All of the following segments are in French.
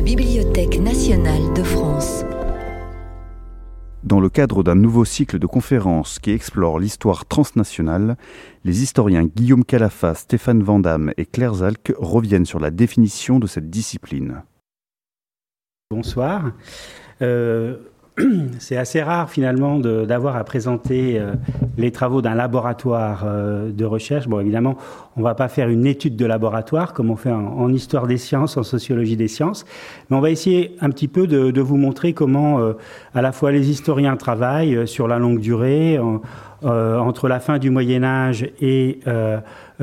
la Bibliothèque nationale de France. Dans le cadre d'un nouveau cycle de conférences qui explore l'histoire transnationale, les historiens Guillaume Calafa, Stéphane Vandamme et Claire Zalk reviennent sur la définition de cette discipline. Bonsoir. Euh, c'est assez rare finalement d'avoir à présenter euh, les travaux d'un laboratoire euh, de recherche. Bon, évidemment, on ne va pas faire une étude de laboratoire comme on fait en, histoire des sciences, en sociologie des sciences, mais on va essayer un petit peu de, vous montrer comment euh, à la fois les historiens travaillent sur la longue durée, entre la fin du Moyen Âge et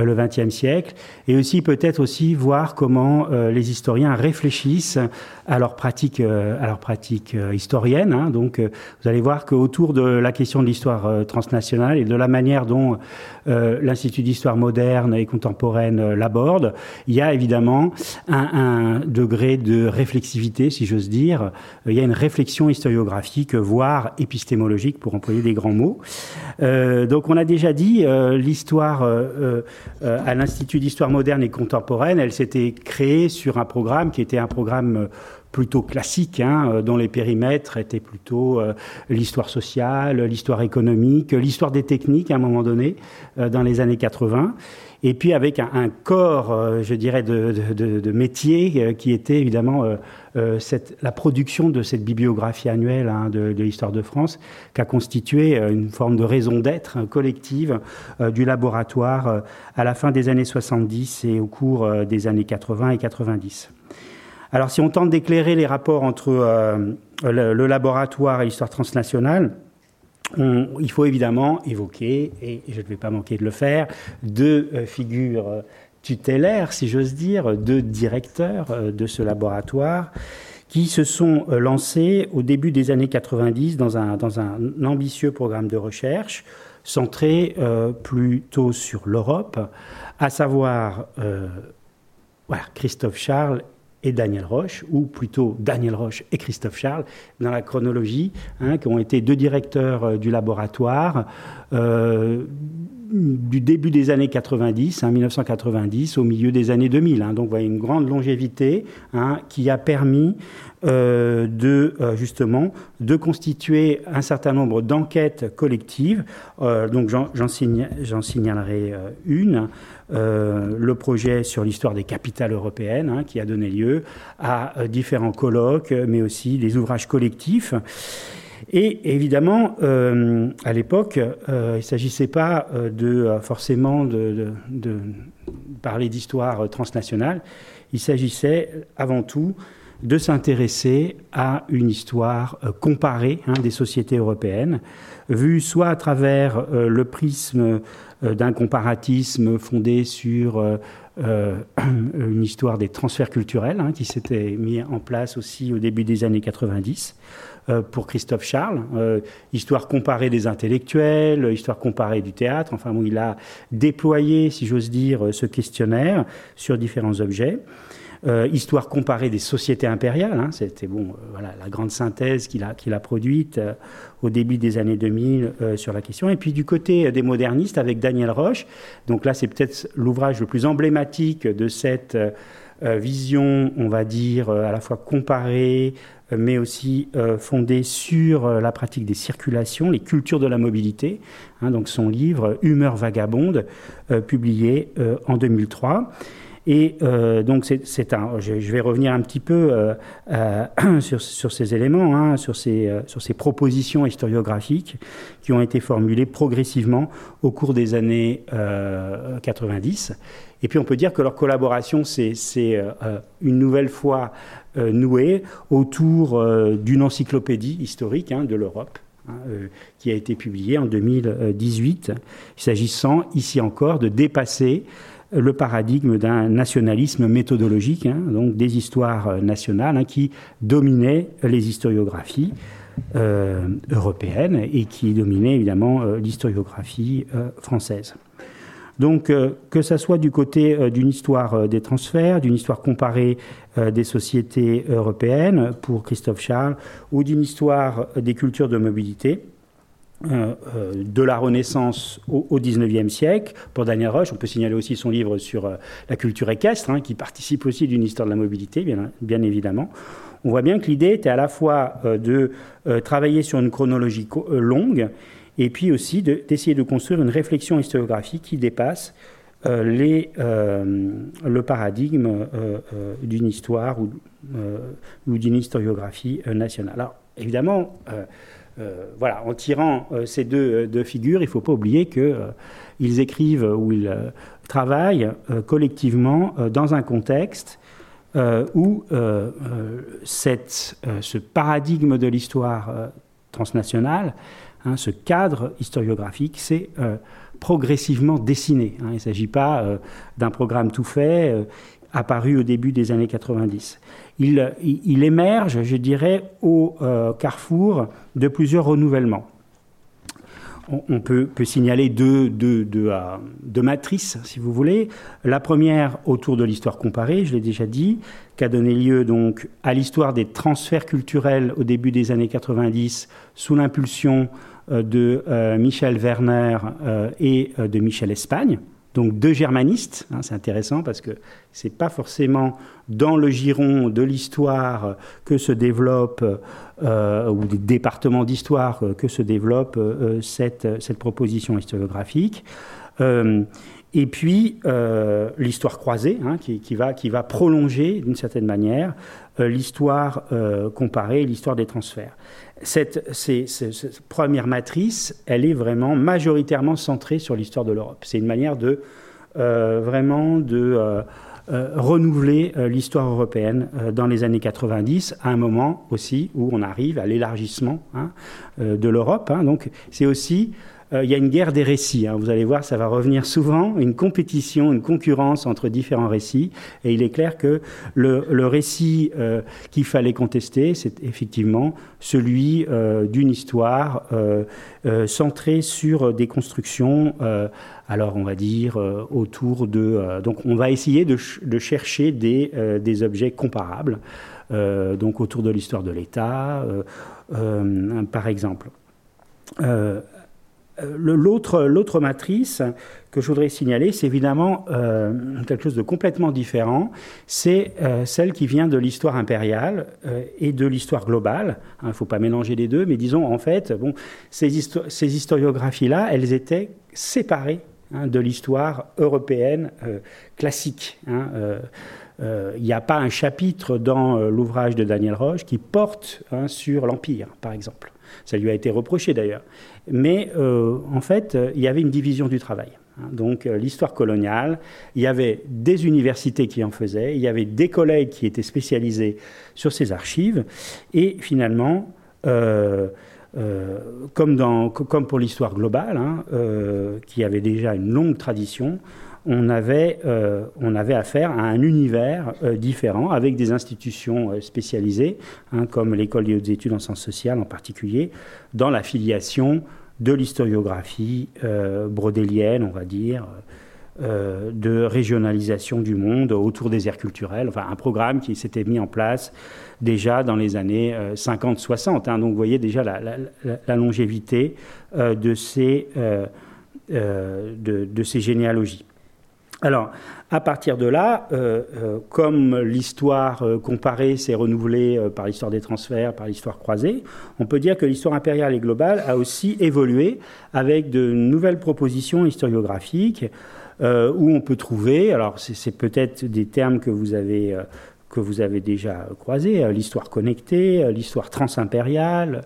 le XXe siècle, et aussi peut-être aussi voir comment euh, les historiens réfléchissent à leur pratique, euh, à leur pratique historienne. Hein. Donc, vous allez voir qu'autour de la question de l'histoire transnationale et de la manière dont l'Institut d'histoire moderne et contemporaine l'aborde, il y a évidemment un, un, degré de réflexivité, si j'ose dire. Il y a une réflexion historiographique, voire épistémologique, pour employer des grands mots. donc, on a déjà dit l'histoire euh, à l'Institut d'histoire moderne et contemporaine, elle s'était créée sur un programme qui était un programme euh, plutôt classique, hein, euh, dont les périmètres étaient plutôt l'histoire sociale, l'histoire économique, l'histoire des techniques à un moment donné, dans les années 80 et puis avec un, corps, euh, je dirais, de, de, de métier euh, qui était évidemment euh, la production de cette bibliographie annuelle hein, de, l'histoire de France, qui a constitué une forme de raison d'être collective du laboratoire à la fin des années 70 et au cours des années 80 et 90. Alors si on tente d'éclairer les rapports entre le, laboratoire et l'histoire transnationale, il faut évidemment évoquer, et je ne vais pas manquer de le faire, deux euh, figures euh, si j'ose dire, deux directeurs euh, de ce laboratoire qui se sont lancés au début des années 90 dans un, dans un ambitieux programme de recherche centré plutôt sur l'Europe, à savoir Christophe Charles et Daniel Roche, ou plutôt Daniel Roche et Christophe Charles, dans la chronologie, hein, qui ont été deux directeurs euh, du laboratoire euh, du début des années 90, 1990, hein, au milieu des années 2000. Hein. donc, voyez une grande longévité qui a permis euh, de justement de constituer un certain nombre d'enquêtes collectives. donc, j'en signalerai une. Euh, le projet sur l'histoire des capitales européennes, hein, qui a donné lieu à euh, différents colloques, mais aussi des ouvrages collectifs. Et évidemment, euh, à l'époque, il ne s'agissait pas de forcément de, parler d'histoire transnationale. Il s'agissait avant tout de s'intéresser à une histoire comparée hein, des sociétés européennes, vue soit à travers le prisme d'un comparatisme fondé sur euh, euh, une histoire des transferts culturels hein, qui s'était mis en place aussi au début des années 90 pour Christophe Charles, histoire comparée des intellectuels, histoire comparée du théâtre, enfin où il a déployé, si j'ose dire, ce questionnaire sur différents objets. Euh, histoire comparée des sociétés impériales, hein, c'était bon, euh, voilà, la grande synthèse qu'il a, a produite euh, au début des années 2000 sur la question. Et puis du côté des modernistes, avec Daniel Roche, donc là c'est peut-être l'ouvrage le plus emblématique de cette vision, on va dire, à la fois comparée, mais aussi fondée sur la pratique des circulations, les cultures de la mobilité, hein, donc son livre Humeur vagabonde, publié en 2003. Et euh, donc, c'est un, je, vais revenir un petit peu euh, euh, sur, ces éléments, hein, sur, ces, sur ces propositions historiographiques qui ont été formulées progressivement au cours des années 90. Et puis, on peut dire que leur collaboration s'est une nouvelle fois nouée autour d'une encyclopédie historique hein, de l'Europe. Hein, qui a été publiée en 2018, s'agissant ici encore de dépasser le paradigme d'un nationalisme méthodologique, hein, donc des histoires nationales hein, qui dominaient les historiographies euh, européennes et qui dominaient évidemment euh, l'historiographie euh, française. Donc, que ce soit du côté d'une histoire des transferts, d'une histoire comparée des sociétés européennes pour Christophe Charles, ou d'une histoire des cultures de mobilité, de la Renaissance au XIXe siècle. Pour Daniel Roche, on peut signaler aussi son livre sur la culture équestre, hein, qui participe aussi d'une histoire de la mobilité, bien, évidemment. On voit bien que l'idée était à la fois de travailler sur une chronologie longue et puis aussi d'essayer de, construire une réflexion historiographique qui dépasse euh, euh, le paradigme euh, d'une histoire ou, ou d'une historiographie nationale. Alors, évidemment, voilà, en tirant ces deux, deux, figures, il ne faut pas oublier qu'ils écrivent ou ils travaillent collectivement dans un contexte où ce paradigme de l'histoire transnationale Hein, ce cadre historiographique euh, progressivement dessiné. Hein. il ne s'agit pas euh, d'un programme tout fait euh, apparu au début des années 90. Il, émerge, je dirais, au carrefour de plusieurs renouvellements on peut, signaler deux, matrices, si vous voulez. La première autour de l'histoire comparée, je l'ai déjà dit, qui a donné lieu donc à l'histoire des transferts culturels au début des années 90 sous l'impulsion euh, de euh, Michel Werner euh, et de Michel Espagne donc deux germanistes. Hein, c'est intéressant parce que c'est pas forcément dans le giron de l'histoire que se développe euh, ou des départements d'histoire que se développe euh, cette, cette proposition historiographique. Euh, et puis l'histoire croisée, hein, qui, qui, va, qui va prolonger d'une certaine manière l'histoire comparée, l'histoire des transferts cette, première matrice, elle est vraiment majoritairement centrée sur l'histoire de l'Europe. C'est une manière de euh, vraiment de euh, euh, renouveler l'histoire européenne dans les années 90, à un moment aussi où on arrive à l'élargissement hein, de l'Europe. Hein. Donc c'est aussi euh, il y a une guerre des récits. Hein. Vous allez voir, ça va revenir souvent, une compétition, une concurrence entre différents récits. Et il est clair que le, récit euh, qu'il fallait contester, c'est effectivement celui euh, d'une histoire centrée sur des constructions. alors, on va dire autour de. donc, on va essayer de, chercher des, objets comparables. donc, autour de l'histoire de l'État, par exemple. L'autre matrice que je voudrais signaler, c'est évidemment euh, quelque chose de complètement différent. C'est euh, celle qui vient de l'histoire impériale et de l'histoire globale. Il hein, ne faut pas mélanger les deux, mais disons en fait, bon, ces, ces historiographies-là, elles étaient séparées hein, de l'histoire européenne classique. Hein, il n'y a pas un chapitre dans l'ouvrage de Daniel Roche qui porte sur l'Empire, par exemple. Ça lui a été reproché d'ailleurs. Mais euh, en fait, il y avait une division du travail. Hein. Donc euh, l'histoire coloniale, il y avait des universités qui en faisaient, il y avait des collègues qui étaient spécialisés sur ces archives, et finalement, euh, comme, pour l'histoire globale, hein, qui avait déjà une longue tradition, on avait, euh, on avait affaire à un univers euh, différent, avec des institutions euh, spécialisées, hein, comme l'école des hautes études en sciences sociales en particulier, dans la filiation de l'historiographie brodélienne, on va dire, de régionalisation du monde autour des aires culturelles, enfin un programme qui s'était mis en place déjà dans les années 50-60. Hein. donc vous voyez déjà la, longévité de, ces, de ces généalogies. Alors, à partir de là, euh, euh, comme l'histoire euh, comparée s'est renouvelée par l'histoire des transferts, par l'histoire croisée, on peut dire que l'histoire impériale et globale a aussi évolué avec de nouvelles propositions historiographiques où on peut trouver, alors c'est peut-être des termes que vous avez que vous avez déjà croisés, l'histoire connectée, l'histoire transimpériale,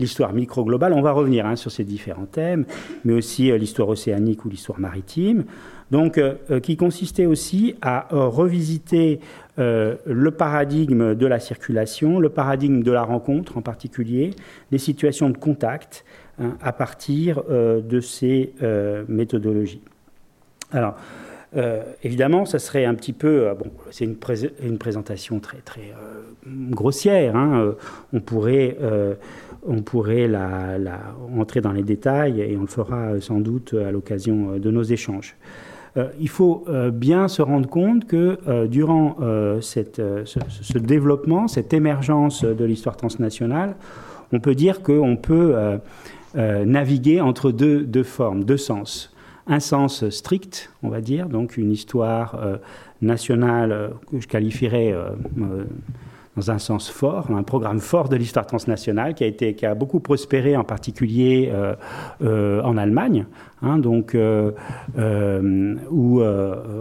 l'histoire micro-globale. On va revenir hein, sur ces différents thèmes, mais aussi l'histoire océanique ou l'histoire maritime donc euh, euh, qui consistait aussi à euh, revisiter le paradigme de la circulation, le paradigme de la rencontre en particulier, des situations de contact hein, à partir de ces méthodologies. Alors, évidemment, ça serait un petit peu, bon, c'est une, une, présentation très très grossière. Hein, on pourrait, on pourrait la, la, entrer dans les détails et on le fera sans doute à l'occasion de nos échanges. Euh, il faut euh, bien se rendre compte que euh, durant ce, développement, cette émergence de l'histoire transnationale, on peut dire qu'on peut naviguer entre deux, deux, formes, deux sens. Un sens strict, on va dire, donc une histoire nationale que je qualifierais dans un sens fort, un programme fort de l'histoire transnationale qui a, été, qui a beaucoup prospéré, en particulier euh, euh, en Allemagne, hein, donc, euh, ou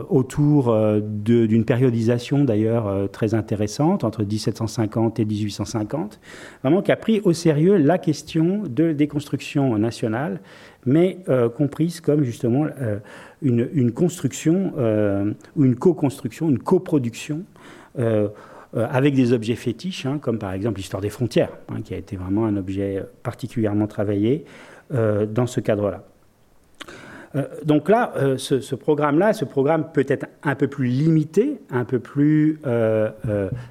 autour d'une périodisation d'ailleurs très intéressante entre 1750 et 1850, vraiment qui a pris au sérieux la question de déconstruction nationale, mais comprise comme justement une, une, construction ou une co-construction, une coproduction. Euh, avec des objets fétiches, hein, comme par exemple l'histoire des frontières, hein, qui a été vraiment un objet particulièrement travaillé euh, dans ce cadre-là. Euh, donc là, ce, programme-là, ce programme peut être un peu plus limité, un peu plus,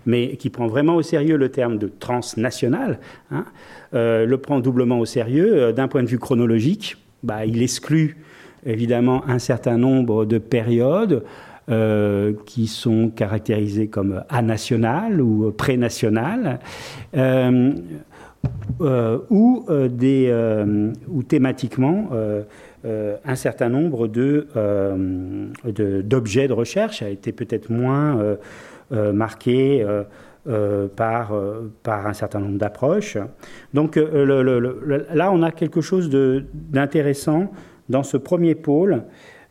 mais qui prend vraiment au sérieux le terme de transnational, hein, le prend doublement au sérieux. D'un point de vue chronologique, bah, il exclut évidemment un certain nombre de périodes. Euh, qui sont caractérisés comme anationales ou pré-nationales, euh, euh, ou thématiquement un certain nombre de, d'objets de, recherche a été peut-être moins marqué. par, par un certain nombre d'approches. Donc là, on a quelque chose d'intéressant dans ce premier pôle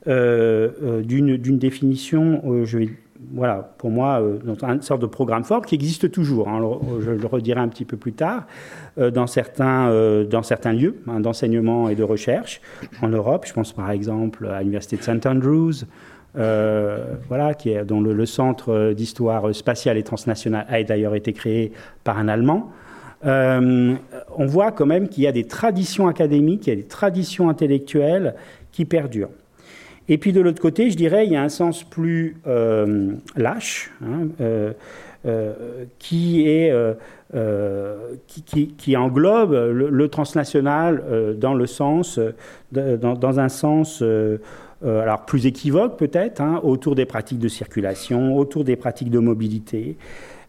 euh, euh, d'une définition, euh, je vais, voilà, pour moi, dans une sorte de programme fort qui existe toujours. Hein, je le redirai un petit peu plus tard, dans, certains, dans certains lieux hein, d'enseignement et de recherche en Europe. Je pense par exemple à l'université de St Andrews. voilà, dont le, centre d'histoire spatiale et transnationale a d'ailleurs été créé par un Allemand. on voit quand même qu'il y a des traditions académiques, il y a des traditions intellectuelles qui perdurent. Et puis de l'autre côté, je dirais, il y a un sens plus euh, lâche, hein, euh, euh, qui, est, qui, englobe le, transnational dans le sens, dans, un sens alors plus équivoque peut-être, hein, autour des pratiques de circulation, autour des pratiques de mobilité.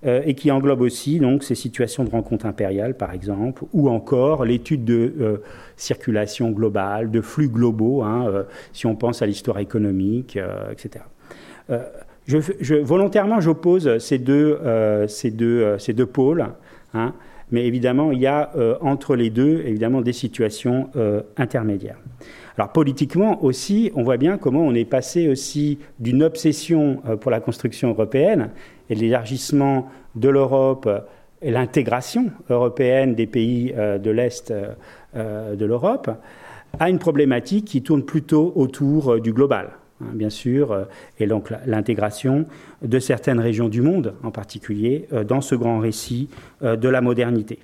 Euh, et qui englobe aussi donc ces situations de rencontres impériales, par exemple, ou encore l'étude de euh, circulation globale, de flux globaux, hein, euh, si on pense à l'histoire économique, etc. Volontairement, j'oppose ces deux pôles. Hein, mais évidemment, il y a entre les deux, évidemment, des situations intermédiaires. Alors politiquement aussi, on voit bien comment on est passé aussi d'une obsession pour la construction européenne et l'élargissement de l'Europe et l'intégration européenne des pays euh, de l'Est euh, euh, de l'Europe à une problématique qui tourne plutôt autour du global, hein, bien sûr, et donc l'intégration de certaines régions du monde, en particulier, dans ce grand récit de la modernité.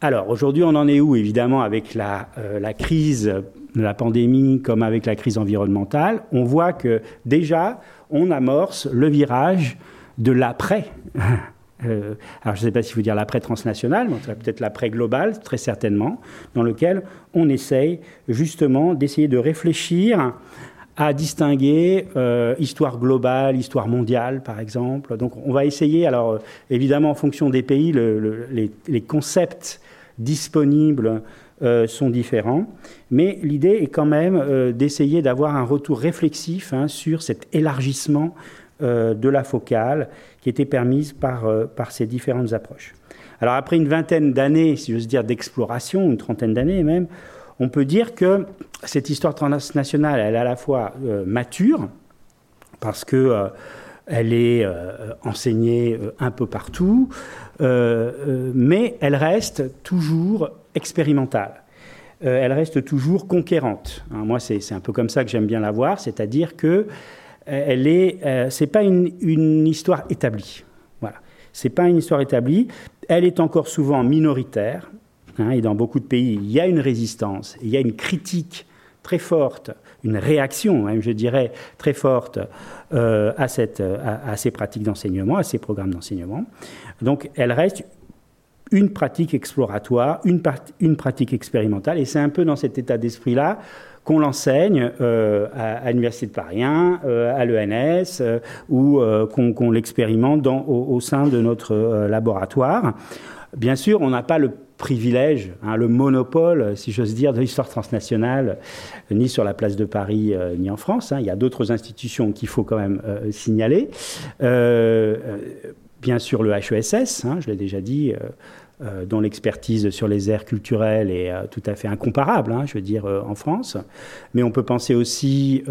Alors, aujourd'hui, on en est où Évidemment, avec la, la, crise de la pandémie, comme avec la crise environnementale, on voit que déjà, on amorce le virage de l'après. Euh, alors je ne sais pas si vous dire l'après transnational, mais peut-être l'après global, très certainement, dans lequel on essaye justement d'essayer de réfléchir à distinguer euh, histoire globale, histoire mondiale, par exemple. Donc on va essayer, alors évidemment en fonction des pays, les, concepts disponibles euh, sont différents, mais l'idée est quand même d'essayer d'avoir un retour réflexif hein, sur cet élargissement euh, de la focale qui était permise par, euh, par ces différentes approches. Alors après une vingtaine d'années, si j'ose dire, d'exploration, une trentaine d'années même, on peut dire que cette histoire transnationale, elle est à la fois euh, mature, parce que elle est enseignée un peu partout, mais elle reste toujours expérimentale. elle reste toujours conquérante. Hein, moi, c'est un peu comme ça que j'aime bien la voir, c'est-à-dire que elle est, euh, c'est pas une, histoire établie. Voilà, c'est pas une histoire établie. Elle est encore souvent minoritaire. Hein, et dans beaucoup de pays, il y a une résistance, il y a une critique très forte, une réaction, même je dirais très forte euh, à, cette, à, ces pratiques d'enseignement, à ces programmes d'enseignement. Donc, elle reste une pratique exploratoire, une pratique expérimentale, et c'est un peu dans cet état d'esprit-là qu'on l'enseigne euh, à, l'Université de Paris 1, euh, à l'ENS, euh, ou qu'on l'expérimente au, sein de notre laboratoire. Bien sûr, on n'a pas le privilège, hein, le monopole, si j'ose dire, de l'histoire transnationale, ni sur la place de Paris, ni en France. Hein. Il y a d'autres institutions qu'il faut quand même signaler. bien sûr, le HESS, hein, je l'ai déjà dit, dont l'expertise sur les aires culturelles est euh, tout à fait incomparable, hein, je veux dire, euh, en France. Mais on peut penser aussi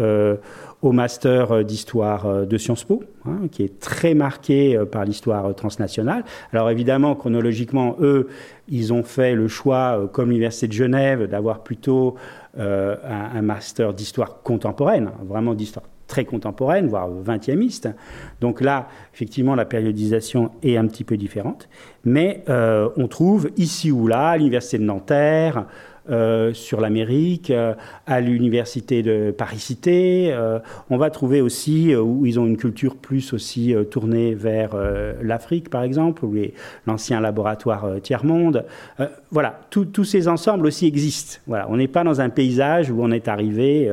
au master d'histoire de Sciences Po, hein, qui est très marqué par l'histoire transnationale. Alors évidemment, chronologiquement, eux, ils ont fait le choix, comme l'Université de Genève, d'avoir plutôt un, un, master d'histoire contemporaine, vraiment d'histoire très contemporaine, voire 20e Donc là, effectivement, la périodisation est un petit peu différente. Mais euh, on trouve ici ou là, à l'Université de Nanterre, euh, sur l'Amérique, euh, à l'université de Paris-Cité. on va trouver aussi où ils ont une culture plus aussi tournée vers l'Afrique, par exemple, ou l'ancien laboratoire tiers-monde. voilà, tous ces ensembles aussi existent. Voilà, on n'est pas dans un paysage où on est arrivé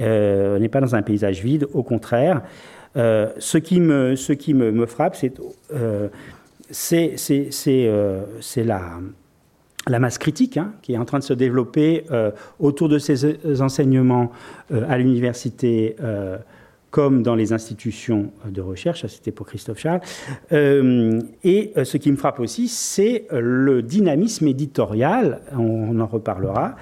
euh, on n'est pas dans un paysage vide, au contraire. Euh, ce qui me, ce qui me, me frappe, c'est euh, c'est la, la masse critique hein, qui est en train de se développer autour de ces enseignements à l'université comme dans les institutions de recherche, c'était pour Christophe Charles. et ce qui me frappe aussi, c'est le dynamisme éditorial, on en reparlera,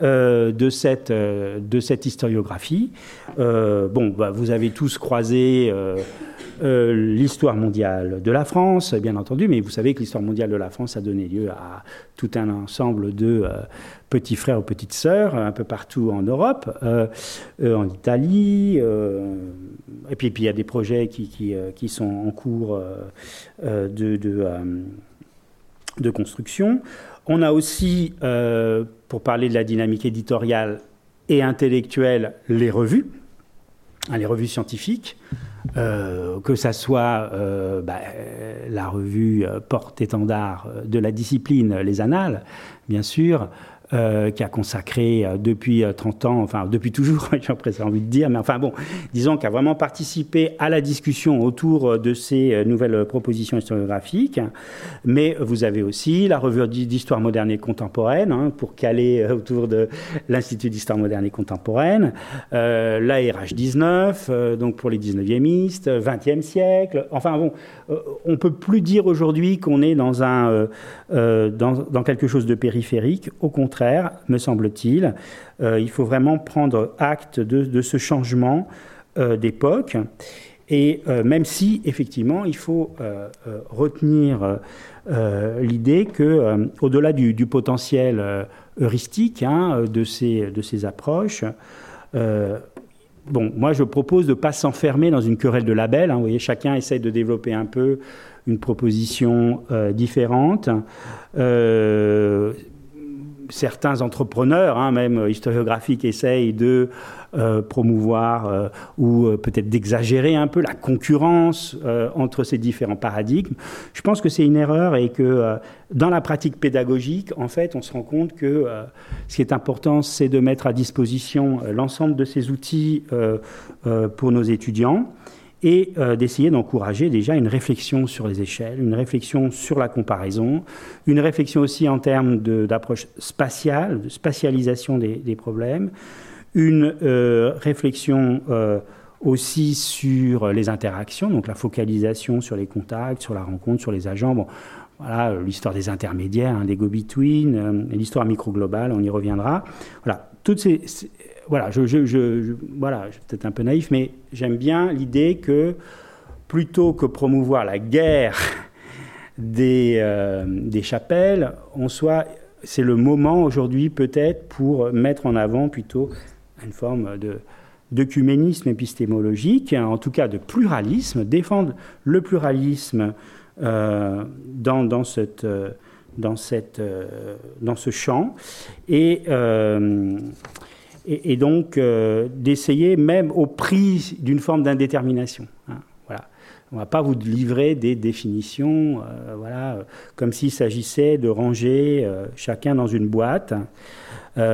euh, de, cette, euh, de cette historiographie. Euh, bon, bah, vous avez tous croisé l'histoire mondiale de la France, bien entendu, mais vous savez que l'histoire mondiale de la France a donné lieu à tout un ensemble de petits frères ou petites sœurs un peu partout en Europe, en Italie, et puis, puis il y a des projets qui, qui, qui sont en cours de, de, construction. On a aussi, pour parler de la dynamique éditoriale et intellectuelle, les revues, hein, les revues scientifiques, euh, que ça soit euh, bah, la revue porte-étendard de la discipline, les Annales, bien sûr, euh, qui a consacré euh, depuis 30 euh, ans, enfin depuis toujours, j'ai presque envie de dire, mais enfin bon, disons, qui a vraiment participé à la discussion autour de ces nouvelles propositions historiographiques. Mais vous avez aussi la revue d'histoire moderne et contemporaine, hein, pour caler autour de l'Institut d'histoire moderne et contemporaine, euh, la RH 19, donc pour les 19e 20e siècle. Enfin bon, on peut plus dire aujourd'hui qu'on est dans, un, dans, quelque chose de périphérique. Au contraire, me semble-t-il. Euh, il faut vraiment prendre acte de, ce changement euh, d'époque. Et euh, même si, effectivement, il faut retenir l'idée que, au-delà du, potentiel heuristique hein, de, ces, de ces approches, bon, moi je propose de ne pas s'enfermer dans une querelle de labels. Hein. vous voyez, chacun essaie de développer un peu une proposition différente certains entrepreneurs, hein, même historiographiques, essayent de euh, promouvoir euh, ou euh, peut-être d'exagérer un peu la concurrence entre ces différents paradigmes. Je pense que c'est une erreur et que dans la pratique pédagogique, en fait, on se rend compte que ce qui est important, c'est de mettre à disposition l'ensemble de ces outils pour nos étudiants et euh, d'essayer d'encourager déjà une réflexion sur les échelles, une réflexion sur la comparaison, une réflexion aussi en termes d'approche spatiale, de spatialisation des, problèmes, une euh, réflexion euh, aussi sur les interactions, donc la focalisation sur les contacts, sur la rencontre, sur les agents. Bon, voilà, l'histoire des intermédiaires, hein, des go-between, l'histoire micro-globale, on y reviendra. Voilà, toutes ces, voilà, je, je, voilà, je suis peut-être un peu naïf, mais j'aime bien l'idée que plutôt que promouvoir la guerre des, euh, des chapelles, on soit, c'est le moment aujourd'hui peut-être pour mettre en avant plutôt une forme de d'œcuménisme épistémologique, en tout cas de pluralisme, défendre le pluralisme euh, dans, dans, cette, euh, dans, cette, dans ce champ. Et et, donc euh, d'essayer même au prix d'une forme d'indétermination. Hein, voilà. On ne va pas vous livrer des définitions, euh, voilà, comme s'il s'agissait de ranger euh, chacun dans une boîte,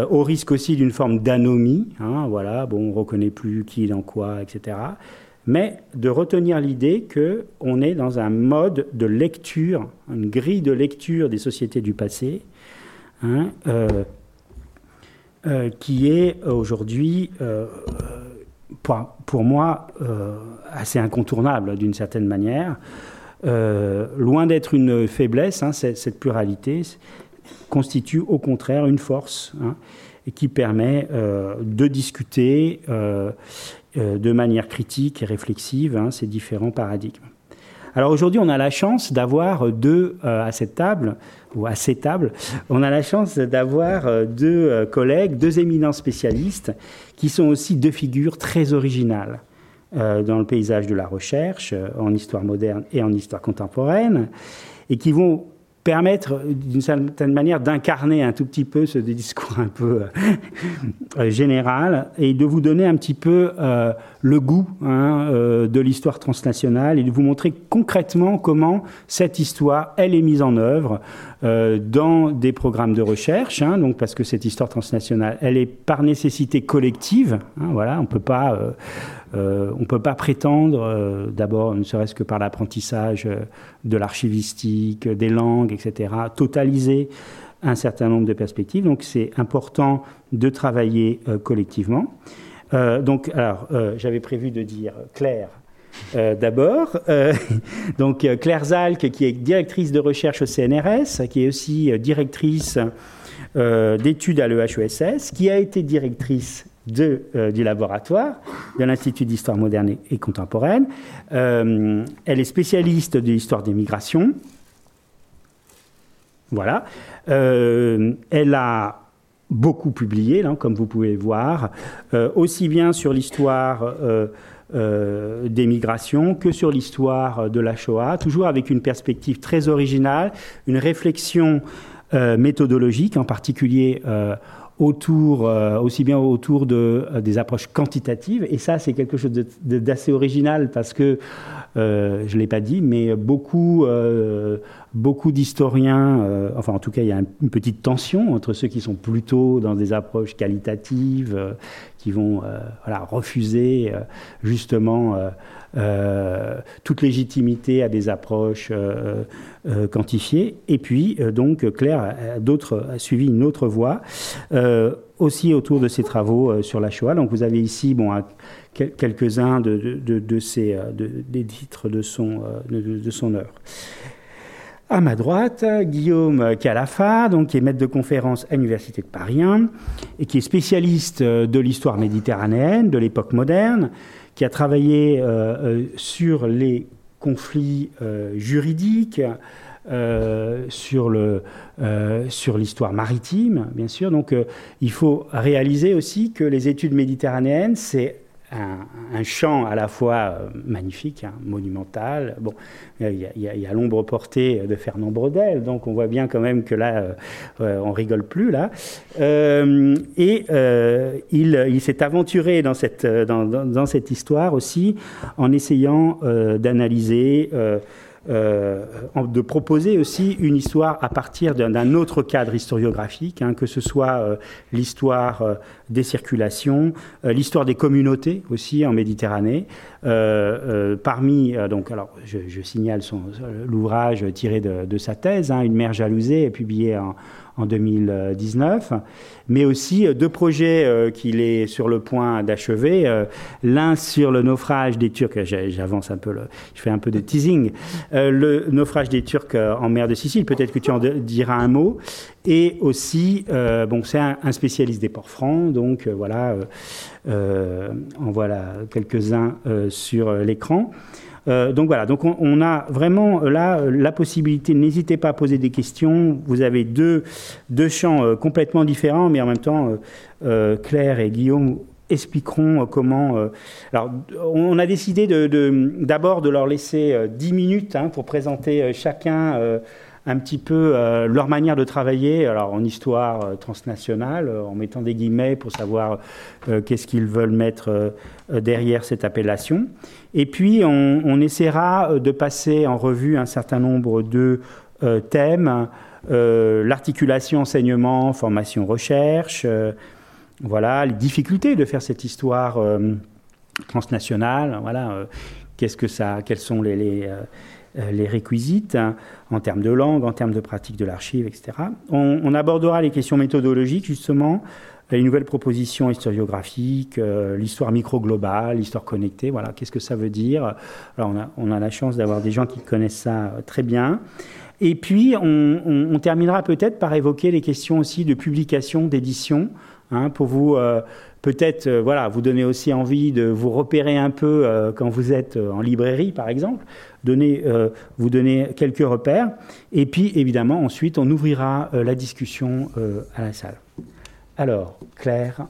au risque aussi d'une forme d'anomie. Hein, voilà, bon, on ne reconnaît plus qui est dans quoi, etc. mais de retenir l'idée qu'on est dans un mode de lecture, une grille de lecture des sociétés du passé, hein, euh, euh, qui est aujourd'hui, euh, pour, moi, assez incontournable d'une certaine manière. loin d'être une faiblesse, hein, cette, pluralité constitue au contraire une force hein, qui permet de discuter euh, de manière critique et réflexive hein, ces différents paradigmes. Alors aujourd'hui, on a la chance d'avoir deux euh, à cette table, ou à ces tables, on a la chance d'avoir euh, deux collègues, deux éminents spécialistes, qui sont aussi deux figures très originales dans le paysage de la recherche, en histoire moderne et en histoire contemporaine, et qui vont permettre d'une certaine manière d'incarner un tout petit peu ce discours un peu euh, général et de vous donner un petit peu euh, le goût hein, euh, de l'histoire transnationale et de vous montrer concrètement comment cette histoire, elle est mise en œuvre dans des programmes de recherche, hein, donc parce que cette histoire transnationale, elle est par nécessité collective. Hein, voilà, on peut pas euh, on ne peut pas prétendre, euh, d'abord, ne serait-ce que par l'apprentissage euh, de l'archivistique, des langues, etc., totaliser un certain nombre de perspectives. Donc c'est important de travailler collectivement. donc, alors, j'avais prévu de dire Claire. D'abord, donc Claire Zalk, qui est directrice de recherche au CNRS, qui est aussi directrice d'études à l'EHESS, qui a été directrice de, euh, du laboratoire de l'Institut d'histoire moderne et contemporaine. Euh, elle est spécialiste de l'histoire des migrations. Voilà. Euh, elle a beaucoup publié, comme vous pouvez voir, aussi bien sur l'histoire des migrations que sur l'histoire de la Shoah, toujours avec une perspective très originale, une réflexion méthodologique, en particulier autour, euh, aussi bien autour de, euh, des approches quantitatives. Et ça, c'est quelque chose d'assez original parce que, euh, je ne l'ai pas dit, mais beaucoup, beaucoup d'historiens, enfin en tout cas, il y a une petite tension entre ceux qui sont plutôt dans des approches qualitatives, qui vont voilà, refuser justement euh, toute légitimité à des approches euh, euh, quantifiées. Et puis, donc, Claire a, suivi une autre voie, aussi autour de ses travaux sur la Shoah. Donc, vous avez ici, quelques-uns des titres de son, de, œuvre. À ma droite, Guillaume Calafa, donc, qui est maître de conférence à l'Université de Paris 1 et qui est spécialiste de l'histoire méditerranéenne, de l'époque moderne, qui a travaillé euh, euh, sur les conflits euh, juridiques, sur sur l'histoire maritime, bien sûr. Donc, il faut réaliser aussi que les études méditerranéennes, c'est un, champ à la fois euh, magnifique, hein, monumental. Bon, il y a, l'ombre portée de Fernand Brodel, donc on voit bien quand même que là, euh, euh, on rigole plus là. et il, s'est aventuré dans cette, dans, cette histoire aussi en essayant d'analyser euh, de proposer aussi une histoire à partir d'un autre cadre historiographique, hein, que ce soit euh, l'histoire euh, des circulations, l'histoire des communautés aussi en Méditerranée. parmi, donc, alors, je, signale l'ouvrage tiré de, de, sa thèse, hein, Une mère jalousée, publié en, en 2019, mais aussi euh, deux projets euh, qu'il est sur le point d'achever. Euh, l'un sur le naufrage des Turcs, j'avance un peu, le, je fais un peu de teasing, le naufrage des Turcs en mer de Sicile, peut-être que tu en diras un mot, et aussi, bon, c'est un, spécialiste des ports francs, donc voilà, en voilà quelques-uns sur l'écran. Euh, donc voilà, donc on, a vraiment euh, là euh, la possibilité, n'hésitez pas à poser des questions. Vous avez deux, champs complètement différents, mais en même temps, Claire et Guillaume expliqueront comment. alors, on a décidé d'abord de, leur laisser 10 minutes hein, pour présenter chacun un petit peu leur manière de travailler, en histoire transnationale, en mettant des guillemets pour savoir qu'est-ce qu'ils veulent mettre derrière cette appellation. Et puis, on, essaiera euh, de passer en revue un certain nombre de euh, thèmes, euh, l'articulation enseignement, formation, recherche, voilà, les difficultés de faire cette histoire transnationale. Voilà, qu'est-ce que ça, quels sont les, les, réquisites hein, en termes de langue, en termes de pratique de l'archive, etc. On, abordera les questions méthodologiques justement les nouvelles propositions historiographiques, euh, l'histoire micro-globale, l'histoire connectée, voilà, qu'est-ce que ça veut dire? Alors on a, on a la chance d'avoir des gens qui connaissent ça euh, très bien. Et puis on, terminera peut-être par évoquer les questions aussi de publication, d'édition, hein, pour vous euh, peut-être voilà, vous donner aussi envie de vous repérer un peu quand vous êtes en librairie, par exemple, donner, vous donner quelques repères. Et puis évidemment ensuite on ouvrira la discussion à la salle. Alors, Claire,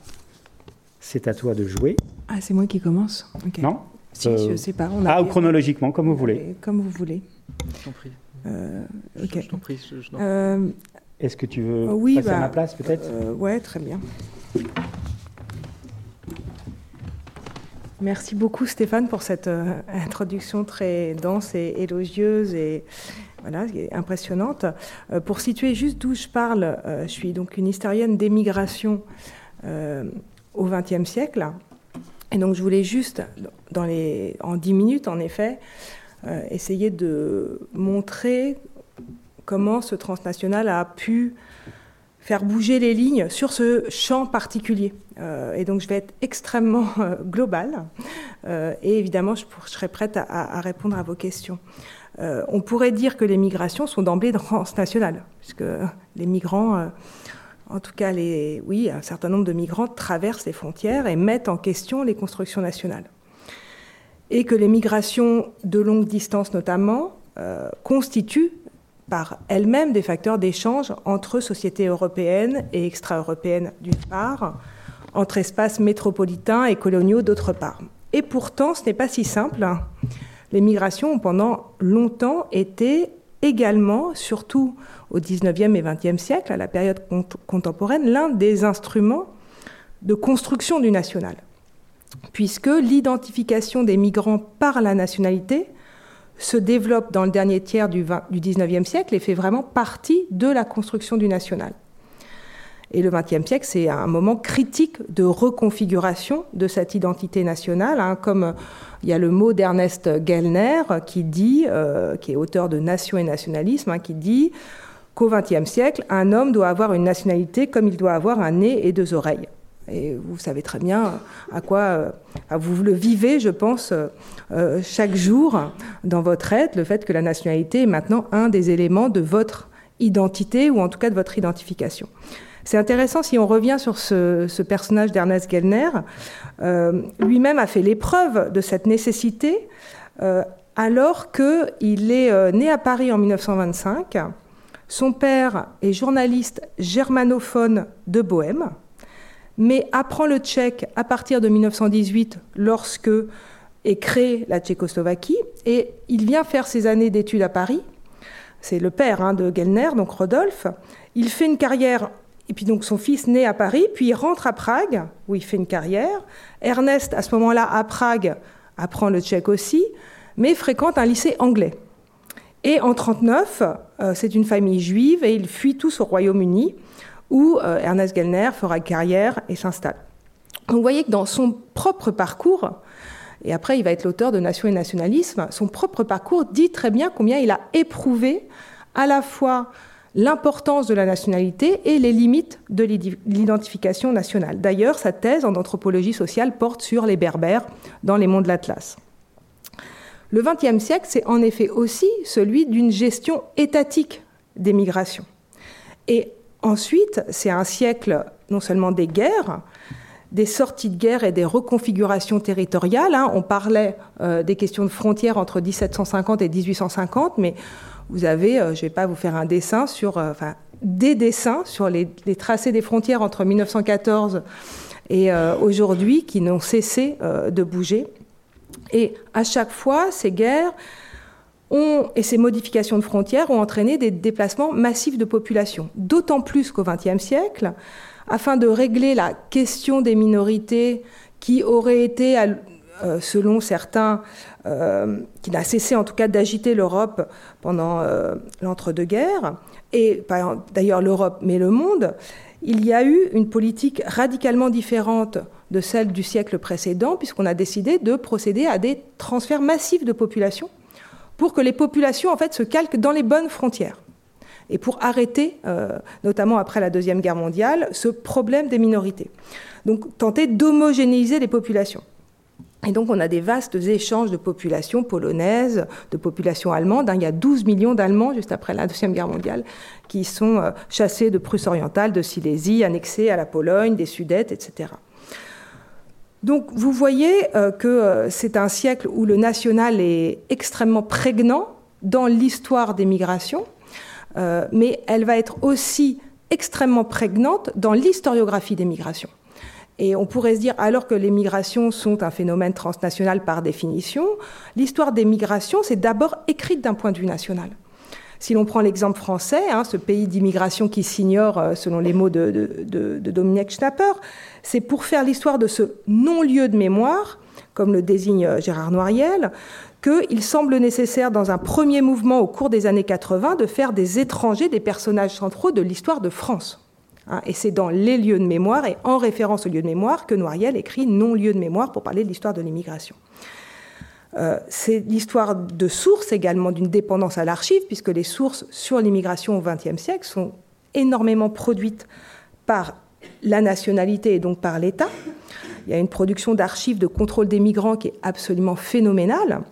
c'est à toi de jouer. Ah, c'est moi qui commence Non Si, je euh, sais pas. ah, ou chronologiquement, comme vous voulez. Comme vous voulez. Je t'en prie. Euh, ok. Je t'en prie. Euh, Est-ce que tu veux oui, passer à bah, ma place, peut-être Ouais, très bien. Merci beaucoup Stéphane pour cette introduction très dense et élogieuse et, voilà, impressionnante. Euh, pour situer juste d'où je parle, euh, je suis donc une historienne d'émigration euh, au XXe siècle. Et donc je voulais juste, dans les, en dix minutes en effet, essayer de montrer comment ce transnational a pu faire bouger les lignes sur ce champ particulier. et donc je vais être extrêmement globale et évidemment je, serai prête à, répondre à vos questions. Euh, on pourrait dire que les migrations sont d'emblée transnationales, puisque les migrants, euh, en tout cas, les, oui, un certain nombre de migrants traversent les frontières et mettent en question les constructions nationales. Et que les migrations de longue distance, notamment, euh, constituent par elles-mêmes des facteurs d'échange entre sociétés européennes et extra-européennes d'une part, entre espaces métropolitains et coloniaux d'autre part. Et pourtant, ce n'est pas si simple les migrations ont pendant longtemps été également, surtout au 19e et 20e siècle, à la période contemporaine, l'un des instruments de construction du national, puisque l'identification des migrants par la nationalité se développe dans le dernier tiers du, 19e siècle et fait vraiment partie de la construction du national. Et le XXe siècle, c'est un moment critique de reconfiguration de cette identité nationale, hein, comme il y a le mot d'Ernest Gellner qui dit, euh, qui est auteur de Nation et nationalisme, hein, qui dit qu'au XXe siècle, un homme doit avoir une nationalité comme il doit avoir un nez et deux oreilles. Et vous savez très bien à quoi euh, vous le vivez, je pense, euh, chaque jour dans votre aide, le fait que la nationalité est maintenant un des éléments de votre identité ou en tout cas de votre identification. C'est intéressant si on revient sur ce, personnage d'Ernest Gellner. Euh, lui-même a fait l'épreuve de cette nécessité euh, alors qu'il est euh, né à Paris en 1925. Son père est journaliste germanophone de Bohème, mais apprend le tchèque à partir de 1918 lorsque est créée la Tchécoslovaquie et il vient faire ses années d'études à Paris. C'est le père hein, de Gellner, donc Rodolphe. Il fait une carrière et puis donc son fils naît à Paris, puis il rentre à Prague, où il fait une carrière. Ernest, à ce moment-là, à Prague, apprend le tchèque aussi, mais fréquente un lycée anglais. Et en 1939, euh, c'est une famille juive et ils fuient tous au Royaume-Uni, où euh, Ernest Gellner fera carrière et s'installe. Donc vous voyez que dans son propre parcours, et après il va être l'auteur de Nation et Nationalisme, son propre parcours dit très bien combien il a éprouvé à la fois l'importance de la nationalité et les limites de l'identification nationale. D'ailleurs, sa thèse en anthropologie sociale porte sur les berbères dans les monts de l'Atlas. Le XXe siècle, c'est en effet aussi celui d'une gestion étatique des migrations. Et ensuite, c'est un siècle non seulement des guerres, des sorties de guerre et des reconfigurations territoriales. Hein. On parlait euh, des questions de frontières entre 1750 et 1850, mais vous avez, euh, je ne vais pas vous faire un dessin sur, euh, enfin, des dessins sur les, tracés des frontières entre 1914 et euh, aujourd'hui qui n'ont cessé de bouger. Et à chaque fois, ces guerres ont, et ces modifications de frontières ont entraîné des déplacements massifs de population, d'autant plus qu'au XXe siècle, afin de régler la question des minorités qui auraient été, selon certains, euh, qui n'a cessé en tout cas d'agiter l'Europe pendant euh, l'entre-deux-guerres, et d'ailleurs l'Europe, mais le monde, il y a eu une politique radicalement différente de celle du siècle précédent, puisqu'on a décidé de procéder à des transferts massifs de population pour que les populations en fait se calquent dans les bonnes frontières et pour arrêter, euh, notamment après la Deuxième Guerre mondiale, ce problème des minorités. Donc tenter d'homogénéiser les populations. Et donc on a des vastes échanges de populations polonaises, de populations allemandes. Hein. Il y a 12 millions d'Allemands juste après la Deuxième Guerre mondiale qui sont euh, chassés de Prusse orientale, de Silésie, annexés à la Pologne, des Sudètes, etc. Donc vous voyez euh, que c'est un siècle où le national est extrêmement prégnant dans l'histoire des migrations euh, mais elle va être aussi extrêmement prégnante dans l'historiographie des migrations. Et on pourrait se dire, alors que les migrations sont un phénomène transnational par définition, l'histoire des migrations, c'est d'abord écrite d'un point de vue national. Si l'on prend l'exemple français, hein, ce pays d'immigration qui s'ignore, euh, selon les mots de, de, Dominique Schnapper, c'est pour faire l'histoire de ce non-lieu de mémoire, comme le désigne euh, Gérard Noiriel, qu'il semble nécessaire, dans un premier mouvement au cours des années 80, de faire des étrangers des personnages centraux de l'histoire de France. Hein, et c'est dans les lieux de mémoire et en référence aux lieux de mémoire que Noiriel écrit non-lieu de mémoire pour parler de l'histoire de l'immigration. Euh, c'est l'histoire de sources également d'une dépendance à l'archive, puisque les sources sur l'immigration au XXe siècle sont énormément produites par la nationalité et donc par l'État. Il y a une production d'archives de contrôle des migrants qui est absolument phénoménale.